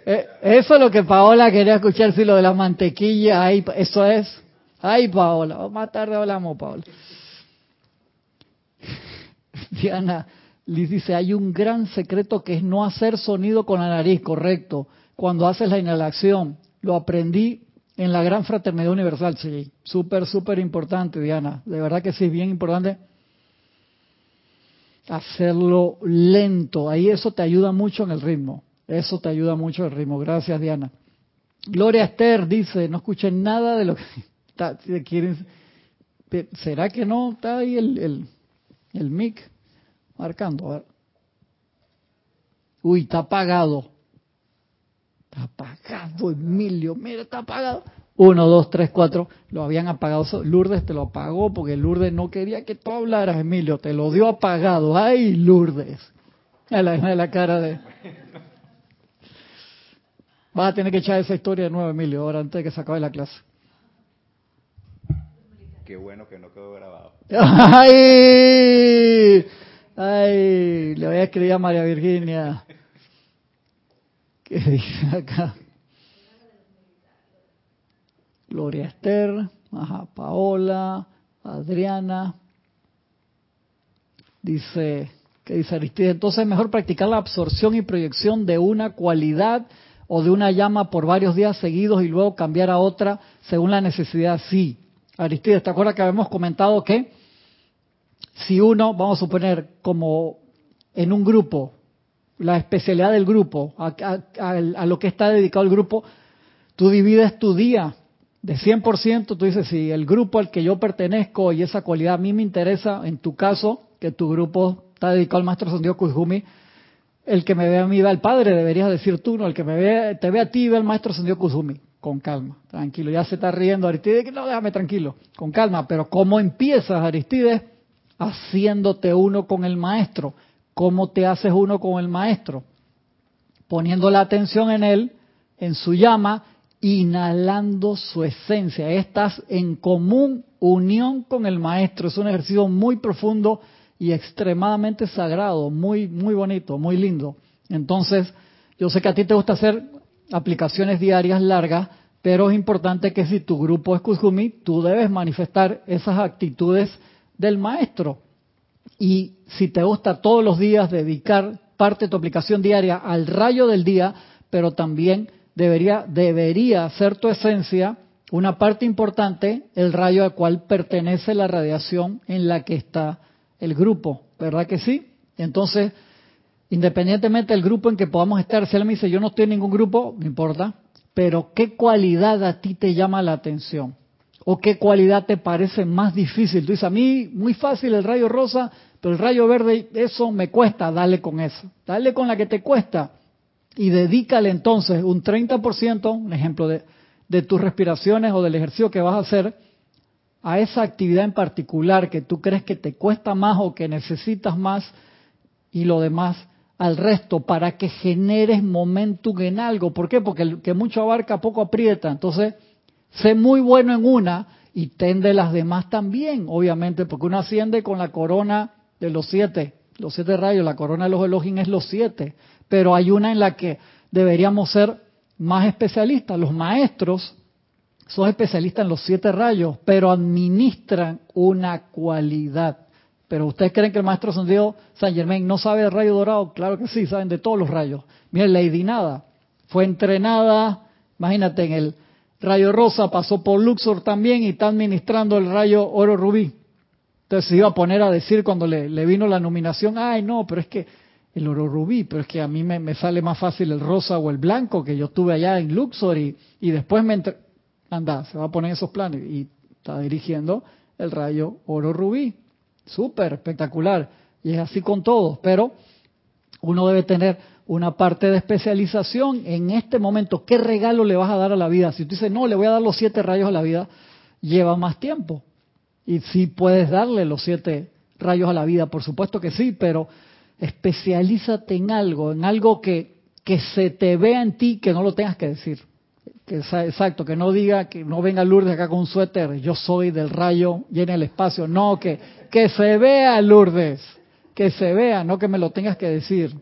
[SPEAKER 1] Eh, eso es lo que Paola quería escuchar, si lo de la mantequilla, ay, eso es. Ay, Paola, más tarde hablamos, Paola. Diana Liz dice, hay un gran secreto que es no hacer sonido con la nariz, correcto, cuando haces la inhalación. Lo aprendí en la gran fraternidad universal, sí. Súper, súper importante, Diana. De verdad que sí, bien importante hacerlo lento. Ahí eso te ayuda mucho en el ritmo. Eso te ayuda mucho en el ritmo. Gracias, Diana. Gloria Esther dice, no escuché nada de lo que está, quieren. ¿Será que no está ahí el, el, el mic? Marcando. Uy, está apagado. Está apagado, Emilio. Mira, está apagado. Uno, dos, tres, cuatro. Lo habían apagado. Lourdes te lo apagó porque Lourdes no quería que tú hablaras, Emilio. Te lo dio apagado. ¡Ay, Lourdes! A la, la cara de... Vas a tener que echar esa historia de nuevo, Emilio, ahora antes de que se acabe la clase.
[SPEAKER 4] Qué bueno que no quedó grabado.
[SPEAKER 1] ¡Ay! Ay, le voy a escribir a María Virginia. ¿Qué dice acá? Gloria Esther, ajá, Paola, Adriana. Dice, ¿qué dice Aristide? Entonces es mejor practicar la absorción y proyección de una cualidad o de una llama por varios días seguidos y luego cambiar a otra según la necesidad. Sí. Aristide, ¿te acuerdas que habíamos comentado que si uno, vamos a suponer, como en un grupo, la especialidad del grupo, a, lo que está dedicado el grupo, tú divides tu día de 100%, tú dices, si el grupo al que yo pertenezco y esa cualidad a mí me interesa, en tu caso, que tu grupo está dedicado al maestro Sandio Kuzumi, el que me ve a mí ve al padre, deberías decir tú, no, el que me ve, te ve a ti ve al maestro Sandio Kuzumi, con calma, tranquilo, ya se está riendo Aristides, no, déjame tranquilo, con calma, pero ¿cómo empiezas Aristides? Haciéndote uno con el maestro. ¿Cómo te haces uno con el maestro? Poniendo la atención en él, en su llama, inhalando su esencia. Estás en común unión con el maestro. Es un ejercicio muy profundo y extremadamente sagrado, muy, muy bonito, muy lindo. Entonces, yo sé que a ti te gusta hacer aplicaciones diarias largas, pero es importante que si tu grupo es Kuzumi, tú debes manifestar esas actitudes del maestro. Y si te gusta todos los días dedicar parte de tu aplicación diaria al rayo del día, pero también debería, debería ser tu esencia una parte importante, el rayo al cual pertenece la radiación en la que está el grupo, ¿verdad que sí? Entonces, independientemente del grupo en que podamos estar, si él me dice, yo no estoy en ningún grupo, no importa, pero ¿qué cualidad a ti te llama la atención? ¿O qué cualidad te parece más difícil? Tú dices, a mí muy fácil el rayo rosa, pero el rayo verde, eso me cuesta, dale con eso. Dale con la que te cuesta. Y dedícale entonces un 30%, un ejemplo de, de tus respiraciones o del ejercicio que vas a hacer, a esa actividad en particular que tú crees que te cuesta más o que necesitas más y lo demás al resto para que generes momentum en algo. ¿Por qué? Porque el que mucho abarca poco aprieta. Entonces, Sé muy bueno en una y tende las demás también, obviamente, porque uno asciende con la corona de los siete, los siete rayos, la corona de los Elohim es los siete, pero hay una en la que deberíamos ser más especialistas. Los maestros son especialistas en los siete rayos, pero administran una cualidad. Pero ustedes creen que el maestro Santiago San Germain no sabe de rayo dorado? Claro que sí, saben de todos los rayos. Miren, Lady Nada fue entrenada, imagínate, en el Rayo Rosa pasó por Luxor también y está administrando el rayo oro rubí. Entonces se iba a poner a decir cuando le, vino la nominación, ay no, pero es que el oro rubí, pero es que a mí me, sale más fácil el rosa o el blanco, que yo estuve allá en Luxor y, y después me... Anda, se va a poner esos planes y está dirigiendo el rayo oro rubí. Súper, espectacular. Y es así con todos, pero uno debe tener una parte de especialización en este momento. ¿Qué regalo le vas a dar a la vida? Si tú dices, no, le voy a dar los siete rayos a la vida, lleva más tiempo. Y sí puedes darle los siete rayos a la vida, por supuesto que sí, pero especialízate en algo, en algo que, que se te vea en ti, que no lo tengas que decir. Que, exacto, que no diga, que no venga Lourdes acá con un suéter, yo soy del rayo, llena el espacio. No, que, que se vea Lourdes, que se vea, no que me lo tengas que decir.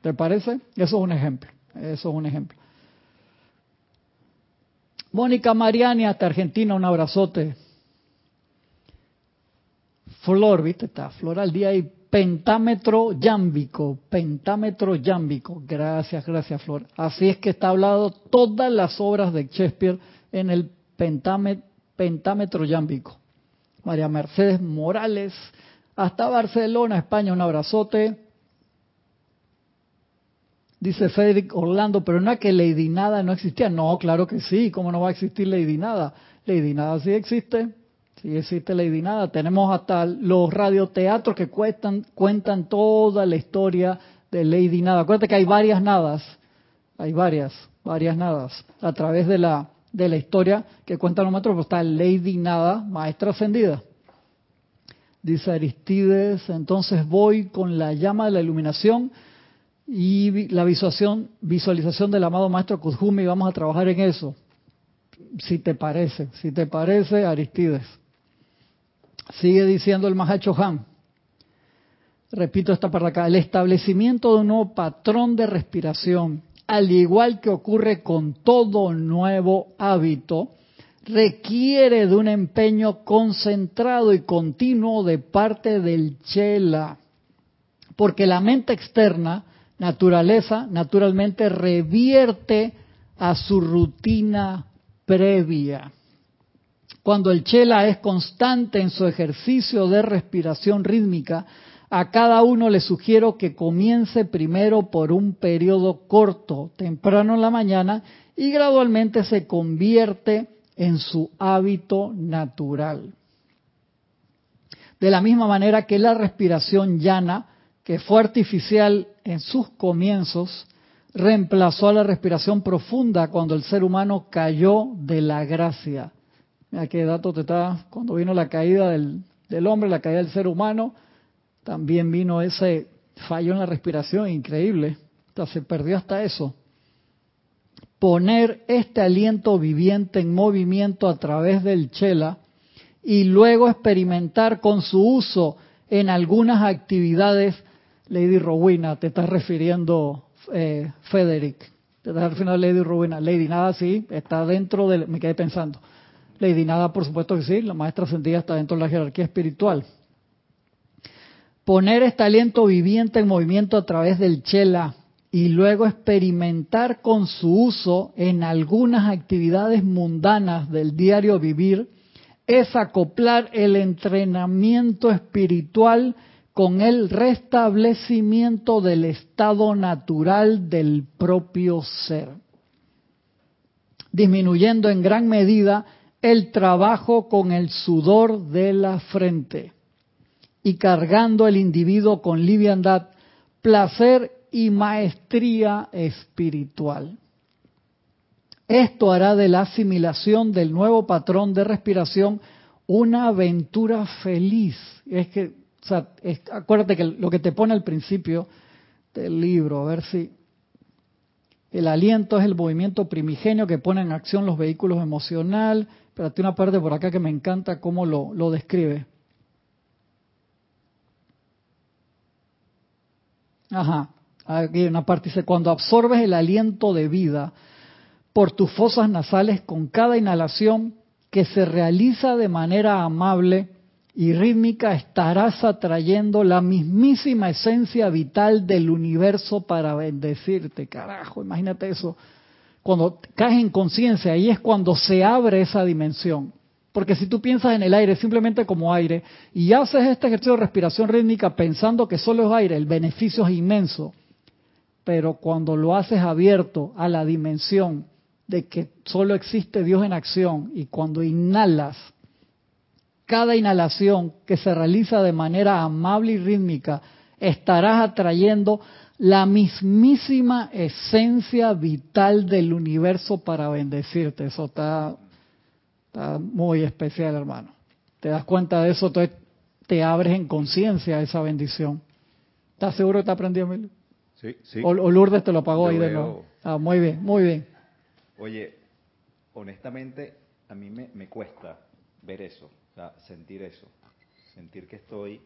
[SPEAKER 1] ¿Te parece? Eso es un ejemplo. Eso es un ejemplo. Mónica Mariani, hasta Argentina, un abrazote. Flor, ¿viste? Está Flor al día y pentámetro yámbico, pentámetro yámbico. Gracias, gracias, Flor. Así es que está hablado todas las obras de Shakespeare en el pentámetro yámbico. María Mercedes Morales, hasta Barcelona, España, un abrazote. Dice Frederick Orlando, pero no es que Lady Nada no existía. No, claro que sí. ¿Cómo no va a existir Lady Nada? Lady Nada sí existe. Sí existe Lady Nada. Tenemos hasta los radioteatros que cuentan, cuentan toda la historia de Lady Nada. Acuérdate que hay varias nadas. Hay varias, varias nadas. A través de la, de la historia que cuentan los maestros, pues está Lady Nada, maestra ascendida. Dice Aristides, entonces voy con la llama de la iluminación y la visualización, visualización del amado maestro Kuzhumi, vamos a trabajar en eso. Si te parece, si te parece, Aristides. Sigue diciendo el Mahacho Han. Repito esta para acá. El establecimiento de un nuevo patrón de respiración, al igual que ocurre con todo nuevo hábito, requiere de un empeño concentrado y continuo de parte del Chela, porque la mente externa naturaleza naturalmente revierte a su rutina previa. Cuando el chela es constante en su ejercicio de respiración rítmica, a cada uno le sugiero que comience primero por un periodo corto, temprano en la mañana, y gradualmente se convierte en su hábito natural. De la misma manera que la respiración llana que fue artificial en sus comienzos, reemplazó a la respiración profunda cuando el ser humano cayó de la gracia. Mira qué dato te está, cuando vino la caída del, del hombre, la caída del ser humano, también vino ese fallo en la respiración increíble. se perdió hasta eso. Poner este aliento viviente en movimiento a través del chela y luego experimentar con su uso en algunas actividades Lady Rowena, te estás refiriendo, eh, Frederick. Te estás refiriendo a Lady Rowena. Lady Nada, sí, está dentro del. Me quedé pensando. Lady Nada, por supuesto que sí, la maestra ascendida está dentro de la jerarquía espiritual. Poner este aliento viviente en movimiento a través del chela y luego experimentar con su uso en algunas actividades mundanas del diario vivir es acoplar el entrenamiento espiritual con el restablecimiento del estado natural del propio ser, disminuyendo en gran medida el trabajo con el sudor de la frente y cargando el individuo con liviandad, placer y maestría espiritual. Esto hará de la asimilación del nuevo patrón de respiración una aventura feliz. Es que sea, acuérdate que lo que te pone al principio del libro, a ver si el aliento es el movimiento primigenio que pone en acción los vehículos emocionales. Pero tiene una parte por acá que me encanta cómo lo, lo describe. Ajá, aquí una parte dice, cuando absorbes el aliento de vida por tus fosas nasales con cada inhalación que se realiza de manera amable, y rítmica estarás atrayendo la mismísima esencia vital del universo para bendecirte. Carajo, imagínate eso. Cuando caes en conciencia, ahí es cuando se abre esa dimensión. Porque si tú piensas en el aire simplemente como aire y haces este ejercicio de respiración rítmica pensando que solo es aire, el beneficio es inmenso. Pero cuando lo haces abierto a la dimensión de que solo existe Dios en acción y cuando inhalas, cada inhalación que se realiza de manera amable y rítmica, estarás atrayendo la mismísima esencia vital del universo para bendecirte. Eso está, muy especial, hermano. Te das cuenta de eso, entonces te abres en conciencia a esa bendición. ¿Estás seguro que te Emilio?
[SPEAKER 3] Sí, sí.
[SPEAKER 1] O, Lourdes te lo pagó ahí de nuevo. Ah, muy bien, muy bien.
[SPEAKER 3] Oye, honestamente, a mí me, me cuesta ver eso, sentir eso. Sentir que estoy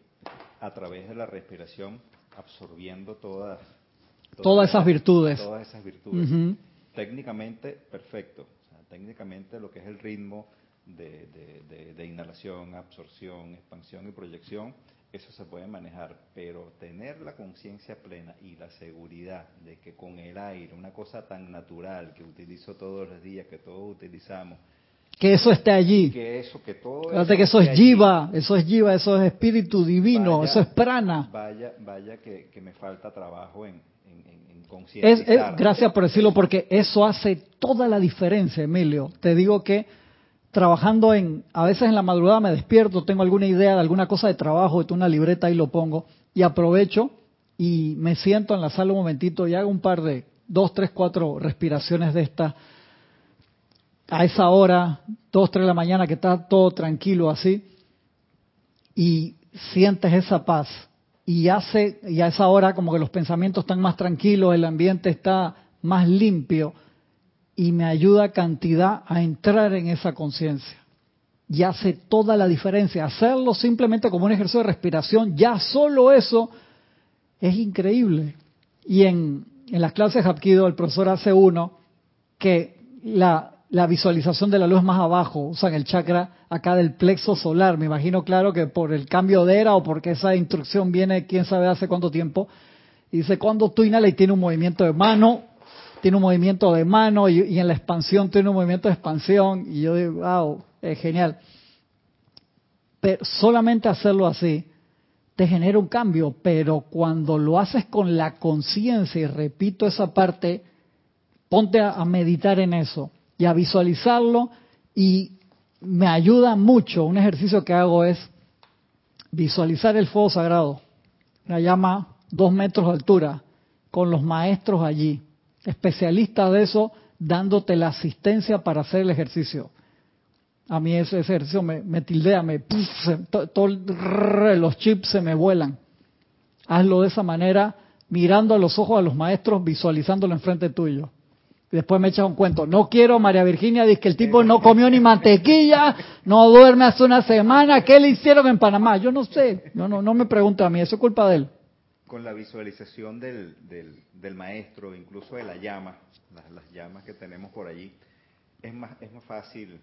[SPEAKER 3] a través de la respiración absorbiendo todas,
[SPEAKER 1] todas, esas virtudes.
[SPEAKER 3] Todas esas virtudes. Técnicamente, perfecto. técnicamente lo que es el ritmo de, de, inhalación, absorción, expansión y proyección, eso se puede manejar, pero tener la conciencia plena y la seguridad de que con el aire, una cosa tan natural que utilizo todos los días, que todos utilizamos,
[SPEAKER 1] que eso esté allí.
[SPEAKER 3] Que eso, que todo
[SPEAKER 1] Fíjate que eso es jiva, eso es jiva, eso es espíritu divino, eso es prana.
[SPEAKER 3] Vaya, vaya que, me falta trabajo en, en, conciencia.
[SPEAKER 1] Gracias por decirlo, porque eso hace toda la diferencia, Emilio. Te digo que trabajando en, a veces en la madrugada me despierto, tengo alguna idea de alguna cosa de trabajo, de una libreta y lo pongo, y aprovecho y me siento en la sala un momentito y hago un par de, dos, tres, cuatro respiraciones de estas a esa hora, dos, tres de la mañana, que está todo tranquilo así, y sientes esa paz. Y hace, y a esa hora como que los pensamientos están más tranquilos, el ambiente está más limpio, y me ayuda cantidad a entrar en esa conciencia. Y hace toda la diferencia. Hacerlo simplemente como un ejercicio de respiración, ya solo eso es increíble. Y en, en las clases Hapkido el profesor hace uno que la, la visualización de la luz más abajo, en el chakra acá del plexo solar. Me imagino, claro, que por el cambio de era o porque esa instrucción viene quién sabe hace cuánto tiempo. Y dice, cuando tú inhalas y tiene un movimiento de mano, tiene un movimiento de mano y, en la expansión tiene un movimiento de expansión. Y yo digo, wow, es genial. Pero solamente hacerlo así te genera un cambio, pero cuando lo haces con la conciencia, y repito esa parte, ponte a meditar en eso y a visualizarlo y me ayuda mucho. Un ejercicio que hago es visualizar el fuego sagrado, la llama dos metros de altura, con los maestros allí, especialistas de eso, dándote la asistencia para hacer el ejercicio. A mí ese, ejercicio me, tildea, me, los chips se me vuelan. Hazlo de esa manera, mirando a los ojos a los maestros, visualizándolo enfrente tuyo después me echa un cuento. No quiero, María Virginia, dice que el tipo no comió ni mantequilla, no duerme hace una semana. ¿Qué le hicieron en Panamá? Yo no sé. No, no, no me pregunta a mí, eso es culpa de él.
[SPEAKER 3] Con la visualización del, del, maestro, incluso de la llama, las, llamas que tenemos por allí, es más, es más fácil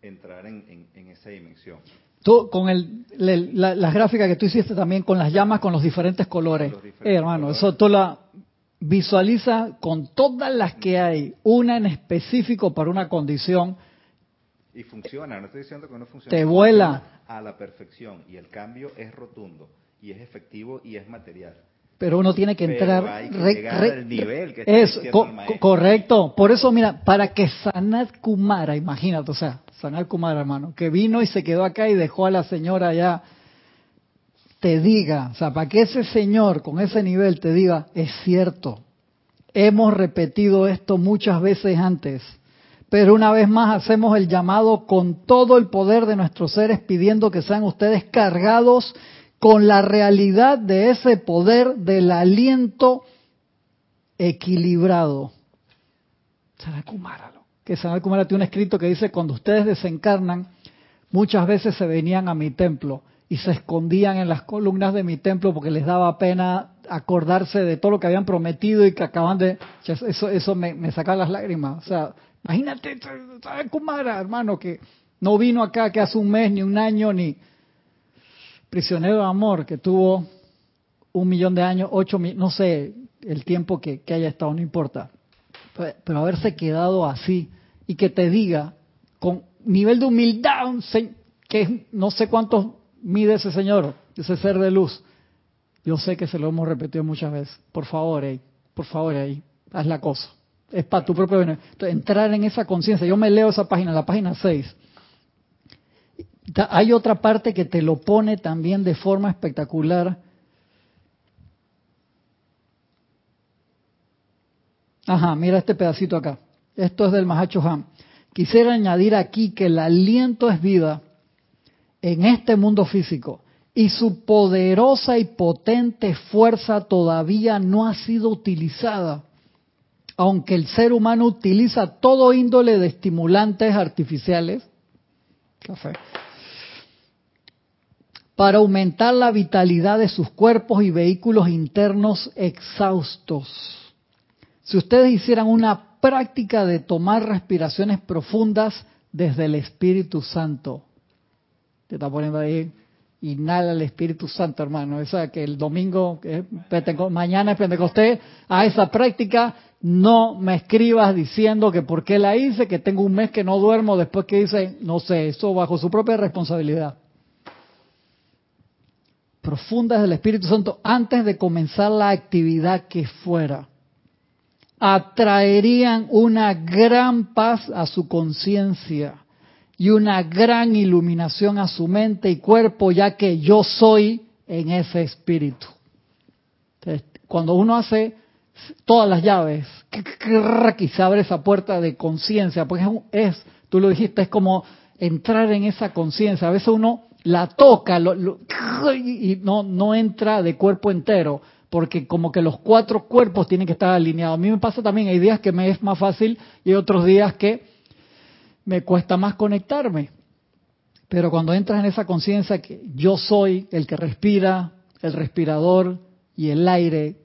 [SPEAKER 3] entrar en, en, esa dimensión.
[SPEAKER 1] Tú, con el, la, las gráficas que tú hiciste también con las llamas, con los diferentes colores. eh, hermano, eso tú la visualiza con todas las que hay, una en específico para una condición.
[SPEAKER 3] Y funciona, no estoy diciendo que no funcione.
[SPEAKER 1] Te vuela.
[SPEAKER 3] A la perfección y el cambio es rotundo y es efectivo y es material.
[SPEAKER 1] Pero uno tiene que entrar.
[SPEAKER 3] Hay que llegar al nivel que
[SPEAKER 1] es correcto. Por eso, mira, para que Sanat Kumara, imagínate, o sea, Sanat Kumara, hermano, que vino y se quedó acá y dejó a la señora allá te diga, o sea, para que ese señor con ese nivel te diga, es cierto, hemos repetido esto muchas veces antes, pero una vez más hacemos el llamado con todo el poder de nuestros seres pidiendo que sean ustedes cargados con la realidad de ese poder del aliento equilibrado. Que Sanat Kumara tiene un escrito que dice, cuando ustedes desencarnan, muchas veces se venían a mi templo y se escondían en las columnas de mi templo porque les daba pena acordarse de todo lo que habían prometido y que acaban de... Eso, eso me, me saca las lágrimas. O sea, imagínate, Kumara, hermano, que no vino acá que hace un mes, ni un año, ni prisionero de amor, que tuvo un millón de años, ocho mil, no sé el tiempo que, haya estado, no importa. Pero haberse quedado así y que te diga con nivel de humildad, que no sé cuánto mide ese señor, ese ser de luz. Yo sé que se lo hemos repetido muchas veces. Por favor, ahí, por favor, ahí, haz la cosa. Es para tu propio beneficio. Entrar en esa conciencia. Yo me leo esa página, la página 6. Hay otra parte que te lo pone también de forma espectacular. Ajá, mira este pedacito acá. Esto es del Mahacho Ham. Quisiera añadir aquí que el aliento es vida en este mundo físico y su poderosa y potente fuerza todavía no ha sido utilizada, aunque el ser humano utiliza todo índole de estimulantes artificiales, café, para aumentar la vitalidad de sus cuerpos y vehículos internos exhaustos. Si ustedes hicieran una práctica de tomar respiraciones profundas desde el Espíritu Santo, te está poniendo ahí, inhala el Espíritu Santo, hermano. O sea, que el domingo, que mañana es Pentecostés, a esa práctica, no me escribas diciendo que por qué la hice, que tengo un mes que no duermo después que hice, no sé, eso bajo su propia responsabilidad. Profundas del Espíritu Santo antes de comenzar la actividad que fuera, atraerían una gran paz a su conciencia y una gran iluminación a su mente y cuerpo, ya que yo soy en ese espíritu. cuando uno hace todas las llaves, y se abre esa puerta de conciencia, porque es, tú lo dijiste, es como entrar en esa conciencia. A veces uno la toca y no, no entra de cuerpo entero, porque como que los cuatro cuerpos tienen que estar alineados. A mí me pasa también, hay días que me es más fácil y otros días que me cuesta más conectarme. Pero cuando entras en esa conciencia que yo soy el que respira, el respirador y el aire,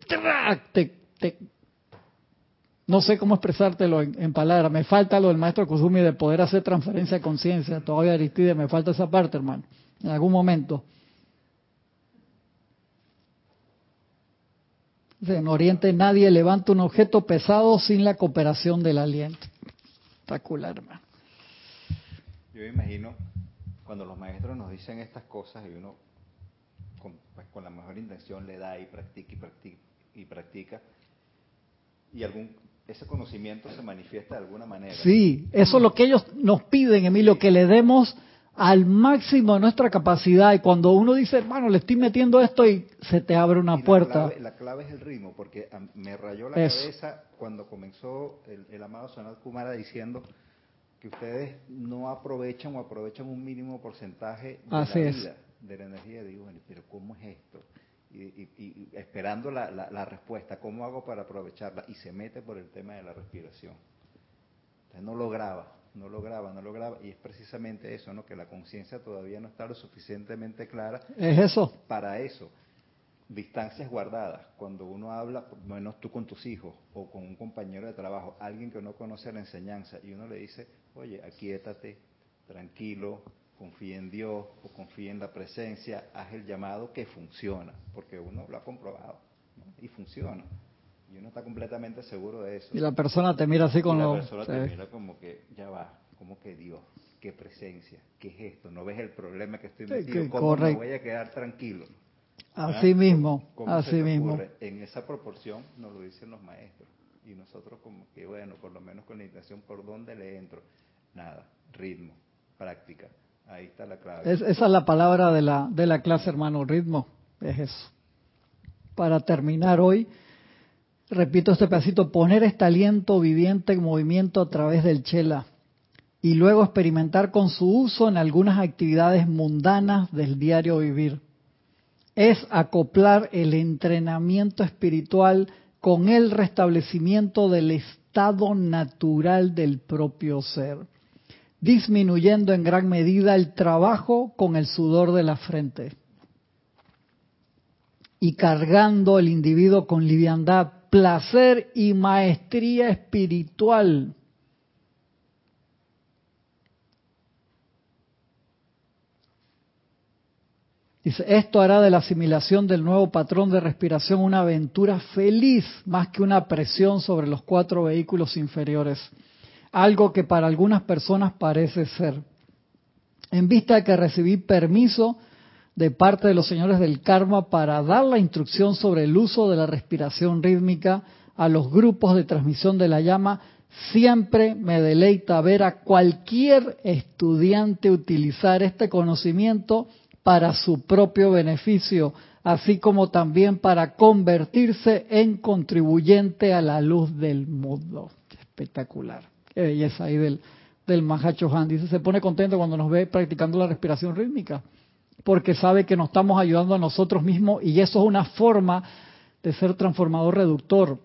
[SPEAKER 1] no sé cómo expresártelo en, palabras. Me falta lo del maestro Kusumi de poder hacer transferencia de conciencia. Todavía Aristide, me falta esa parte, hermano en algún momento. En Oriente nadie levanta un objeto pesado sin la cooperación del aliento. Espectacular, hermano.
[SPEAKER 3] Yo me imagino cuando los maestros nos dicen estas cosas y uno con, pues, con la mejor intención le da y practica y practica y practica y algún ese conocimiento se manifiesta de alguna manera.
[SPEAKER 1] Sí, eso es lo que ellos nos piden, Emilio, que le demos al máximo de nuestra capacidad y cuando uno dice, hermano, le estoy metiendo esto y se te abre una puerta.
[SPEAKER 3] La clave, es el ritmo, porque me rayó la cabeza cuando comenzó el, amado Sanat Kumara diciendo que ustedes no aprovechan o aprovechan un mínimo porcentaje de la vida, de la energía. Digo, pero ¿cómo es esto? Y, esperando la, la respuesta, ¿cómo hago para aprovecharla? Y se mete por el tema de la respiración. Entonces no lo graba no lograba, no lograba, y es precisamente eso, ¿no? Que la conciencia todavía no está lo suficientemente clara.
[SPEAKER 1] Es eso.
[SPEAKER 3] Para eso. Distancias guardadas. Cuando uno habla, menos tú con tus hijos o con un compañero de trabajo, alguien que no conoce la enseñanza, y uno le dice, oye, aquíétate, tranquilo, confía en Dios o confía en la presencia, haz el llamado que funciona, porque uno lo ha comprobado y funciona y uno está completamente seguro de eso.
[SPEAKER 1] Y la persona te mira así con.
[SPEAKER 3] La persona te mira como que, ya va, como que Dios, qué presencia, qué es esto, no ves el problema que estoy metido, ¿cómo me voy a quedar tranquilo?
[SPEAKER 1] Así mismo, así mismo.
[SPEAKER 3] En esa proporción nos lo dicen los maestros. Y nosotros como que, bueno, por lo menos con la intención, ¿por dónde le entro? Nada, ritmo, práctica. Ahí está la clave.
[SPEAKER 1] esa es la palabra de la, de la clase, hermano, ritmo. Es eso. Para terminar hoy, repito este pedacito, poner este aliento viviente en movimiento a través del chela y luego experimentar con su uso en algunas actividades mundanas del diario vivir. Es acoplar el entrenamiento espiritual con el restablecimiento del estado natural del propio ser, disminuyendo en gran medida el trabajo con el sudor de la frente y cargando el individuo con liviandad, placer y maestría espiritual. Dice, esto hará de la asimilación del nuevo patrón de respiración una aventura feliz más que una presión sobre los cuatro vehículos inferiores. Algo que para algunas personas parece ser. en vista de que recibí permiso de parte de los señores del karma para dar la instrucción sobre el uso de la respiración rítmica a los grupos de transmisión de la llama, siempre me deleita ver a cualquier estudiante utilizar este conocimiento para su propio beneficio, así como también para convertirse en contribuyente a la luz del mundo. Espectacular. Qué belleza ahí del, del Mahacho Han. Dice, se pone contento cuando nos ve practicando la respiración rítmica porque sabe que nos estamos ayudando a nosotros mismos y eso es una forma de ser transformador reductor,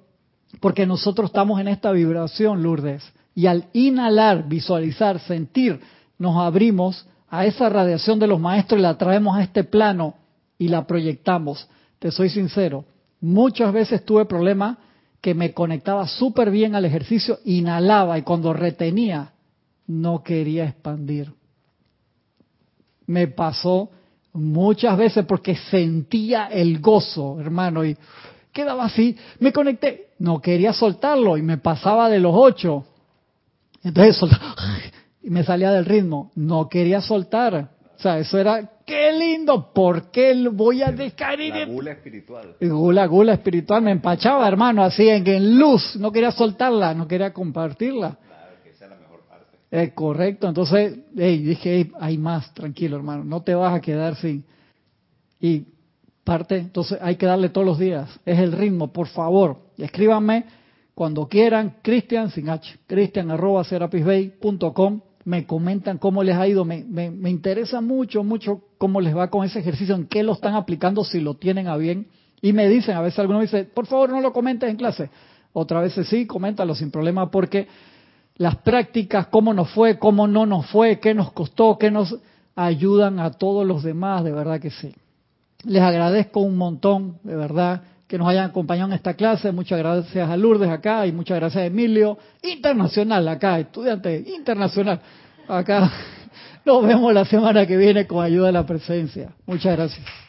[SPEAKER 1] porque nosotros estamos en esta vibración, Lourdes, y al inhalar, visualizar, sentir, nos abrimos a esa radiación de los maestros la traemos a este plano y la proyectamos. Te soy sincero, muchas veces tuve problemas que me conectaba súper bien al ejercicio, inhalaba y cuando retenía no quería expandir. Me pasó muchas veces porque sentía el gozo, hermano, y quedaba así, me conecté, no quería soltarlo y me pasaba de los ocho. Entonces soltaba, y me salía del ritmo, no quería soltar. O sea, eso era, qué lindo, ¿por qué voy a dejar
[SPEAKER 3] La gula espiritual.
[SPEAKER 1] Gula, gula espiritual, me empachaba, hermano, así en, en luz, no quería soltarla, no quería compartirla. Es correcto, entonces dije, hay más, tranquilo hermano, no te vas a quedar sin. Y parte, entonces hay que darle todos los días, es el ritmo, por favor, escríbanme cuando quieran, Cristian, sin H, cristian arroba me comentan cómo les ha ido, me, me, me interesa mucho, mucho cómo les va con ese ejercicio, en qué lo están aplicando, si lo tienen a bien, y me dicen, a veces algunos dicen, por favor no lo comentes en clase, otra vez sí, coméntalo sin problema, porque las prácticas, cómo nos fue, cómo no nos fue, qué nos costó, qué nos ayudan a todos los demás, de verdad que sí. Les agradezco un montón, de verdad, que nos hayan acompañado en esta clase. Muchas gracias a Lourdes acá y muchas gracias a Emilio, internacional acá, estudiante internacional acá. Nos vemos la semana que viene con ayuda de la presencia. Muchas gracias.